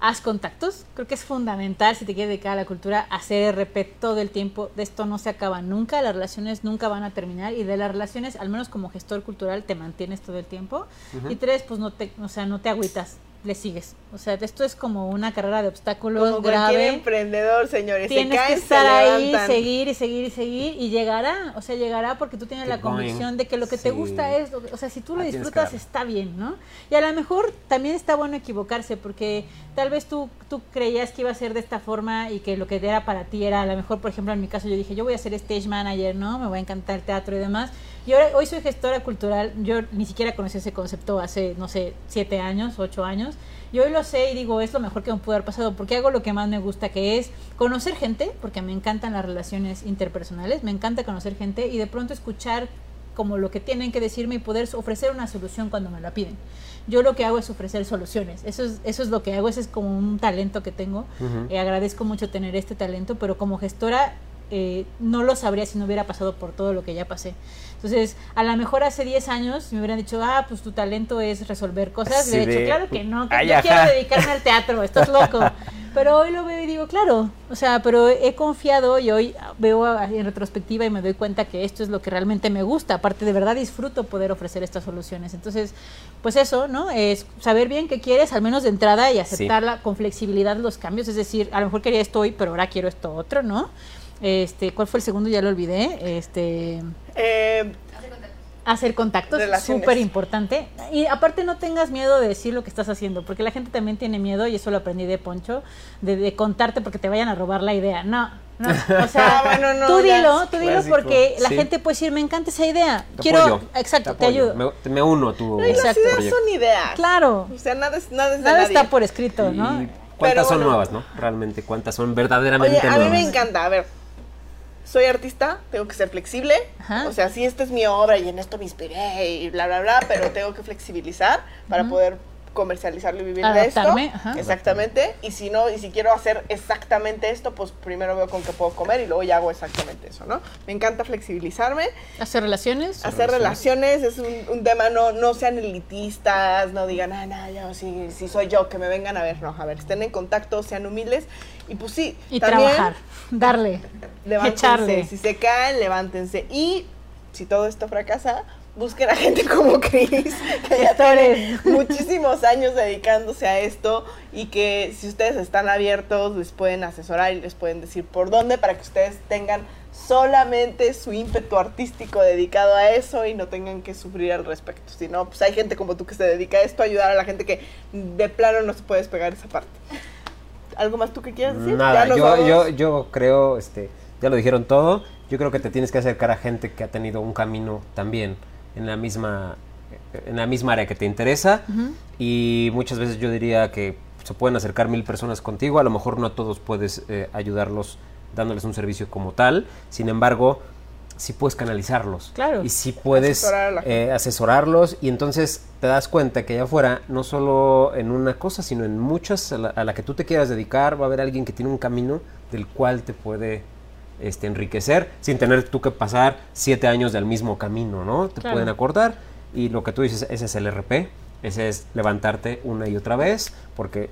haz contactos. Creo que es fundamental si te quieres dedicar a la cultura, hacer RP todo el tiempo. De esto no se acaba nunca, las relaciones nunca van a terminar y de las relaciones, al menos como gestor cultural, te mantienes todo el tiempo. Y tres, pues no te, o sea, no te agüitas, le sigues. O sea, esto es como una carrera de obstáculos Como cualquier grave emprendedor, señores. se tienes caen, que se estar ahí, seguir y seguir y seguir y llegará, o sea, llegará porque tú tienes Keep la convicción going. de que lo que te gusta es, o sea, si tú lo Ah, disfrutas está bien, ¿no? Y a lo mejor también está bueno equivocarse porque tal vez tú, tú creías que iba a ser de esta forma y que lo que era para ti era, a lo mejor, por ejemplo, en mi caso yo dije, yo voy a ser stage manager, ¿no? Me va a encantar el teatro y demás. Y ahora, hoy soy gestora cultural, yo ni siquiera conocí ese concepto hace, no sé, siete años, ocho años. Y hoy lo sé y digo, es lo mejor que me pudo haber pasado, porque hago lo que más me gusta, que es conocer gente, porque me encantan las relaciones interpersonales, me encanta conocer gente y de pronto escuchar como lo que tienen que decirme y poder ofrecer una solución cuando me la piden. Yo lo que hago es ofrecer soluciones, eso es, eso es lo que hago, ese es como un talento que tengo. Eh, agradezco mucho tener este talento, pero como gestora eh, no lo sabría si no hubiera pasado por todo lo que ya pasé. Entonces, a lo mejor hace 10 años me hubieran dicho, ah, pues tu talento es resolver cosas. Así de hecho, de, claro que no, que ay, yo quiero dedicarme al teatro, estás loco. Pero hoy lo veo y digo, claro, o sea, pero he confiado y hoy veo en retrospectiva y me doy cuenta que esto es lo que realmente me gusta. Aparte, de verdad disfruto poder ofrecer estas soluciones. Entonces, pues eso, ¿no? Es saber bien qué quieres, al menos de entrada, y aceptarla con flexibilidad los cambios. Es decir, a lo mejor quería esto hoy, pero ahora quiero esto otro, ¿no? Este, ¿cuál fue el segundo? Ya lo olvidé. Este, Eh, Hacer contactos, súper importante. Y aparte no tengas miedo de decir lo que estás haciendo, porque la gente también tiene miedo, y eso lo aprendí de Poncho, de, de contarte porque te vayan a robar la idea. No, no. O sea, Ah, bueno, no, tú dilo, tú dilo Clásico. porque la Sí. gente puede decir, me encanta esa idea. Te Quiero, apoyo, exacto, te, ayudo. Me, me uno a tu No, y las ideas son ideas. Claro. O sea, nada es, nada es de Nada nadie. está por escrito, ¿no? Y cuántas Pero son bueno. nuevas, ¿no? Realmente, cuántas son verdaderamente Oye, a mí nuevas. me encanta. A ver, soy artista, tengo que ser flexible. Ajá. O sea, sí, esta es mi obra y en esto me inspiré y bla, bla, bla, pero tengo que flexibilizar para poder comercializarlo y vivir de Adaptarme, esto. ajá. Exactamente. Y si no, y si quiero hacer exactamente esto, pues primero veo con qué puedo comer y luego ya hago exactamente eso, ¿no? Me encanta flexibilizarme. Hacer relaciones. Hacer relaciones es un, un tema, no, no sean elitistas, no digan, ah, no, yo sí, sí soy yo, que me vengan a ver. No, a ver, estén en contacto, sean humildes. Y pues sí, Y también trabajar, darle, levántense. echarle. Si se caen, levántense. Y si todo esto fracasa, busquen a gente como Chris, que ya tiene muchísimos años dedicándose a esto y que si ustedes están abiertos, les pueden asesorar y les pueden decir por dónde para que ustedes tengan solamente su ímpetu artístico dedicado a eso y no tengan que sufrir al respecto. Si no, pues hay gente como tú que se dedica a esto, a ayudar a la gente que de plano no se puede despegar esa parte. ¿Algo más tú que quieras decir? Nada, yo, yo, yo creo, este, ya lo dijeron todo, yo creo que te tienes que acercar a gente que ha tenido un camino también en la misma, en la misma área que te interesa. Y muchas veces yo diría que se pueden acercar mil personas contigo, a lo mejor no a todos puedes eh, ayudarlos dándoles un servicio como tal, sin embargo, sí puedes canalizarlos. Claro. y sí puedes eh, asesorarlos. Y entonces te das cuenta que allá afuera, no solo en una cosa, sino en muchas a la, a la que tú te quieras dedicar, va a haber alguien que tiene un camino del cual te puede este, enriquecer sin tener tú que pasar siete años del mismo camino, ¿no? Te Claro. pueden acordar y lo que tú dices, ese es el RP, ese es levantarte una y otra vez porque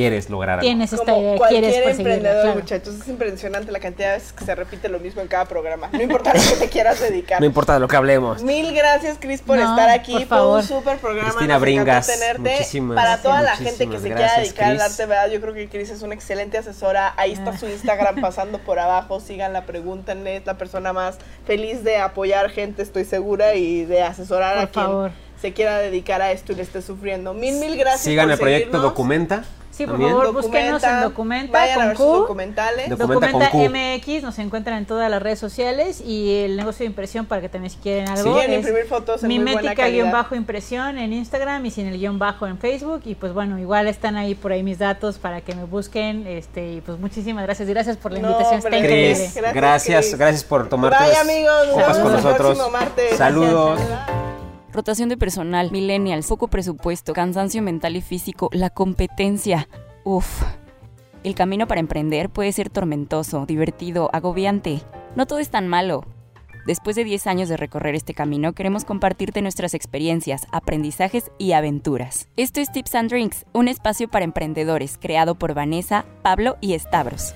quieres lograr algo. Tienes esta Como idea, cualquier quieres emprendedor, claro. muchachos. Es impresionante la cantidad de veces que se repite lo mismo en cada programa. No importa a lo que te quieras dedicar. No importa de lo que hablemos. Mil gracias, Cris, por No, estar aquí. por Fue favor. un súper programa. Cristina nos Bringas, tenerte. muchísimas, Para toda la gente que se quiera gracias, dedicar al Cris. arte, ¿verdad? Yo creo que Cris es una excelente asesora. Ahí está Ah. su Instagram pasando por abajo. Síganla, pregúntenle. Es la persona más feliz de apoyar gente, estoy segura, y de asesorar Por a quien favor. se quiera dedicar a esto y le esté sufriendo. Mil, mil gracias. Sigan por el proyecto seguirnos. Documenta. Sí, por también. favor, búsquenos en Documenta, Documenta Vayan a con Q. documentales. Documenta Documenta, con Q. MX, nos encuentran en todas las redes sociales y el negocio de impresión para que también si quieren algo. quieren es imprimir fotos en Mimética guion bajo impresión en Instagram y sin el guion bajo en Facebook. Y pues bueno, igual están ahí por ahí mis datos para que me busquen. Este, y pues muchísimas gracias. Gracias por la No, invitación. Está increíble. Gracias, gracias, por tomarte Bye, amigos. Nos copas vemos con el nosotros. martes. Saludos. Rotación de personal, millennials, poco presupuesto, cansancio mental y físico, la competencia. Uf. El camino para emprender puede ser tormentoso, divertido, agobiante. No todo es tan malo. Después de 10 años de recorrer este camino, queremos compartirte nuestras experiencias, aprendizajes y aventuras. Esto es Tips and Drinks, un espacio para emprendedores creado por Vanessa, Pablo y Stavros.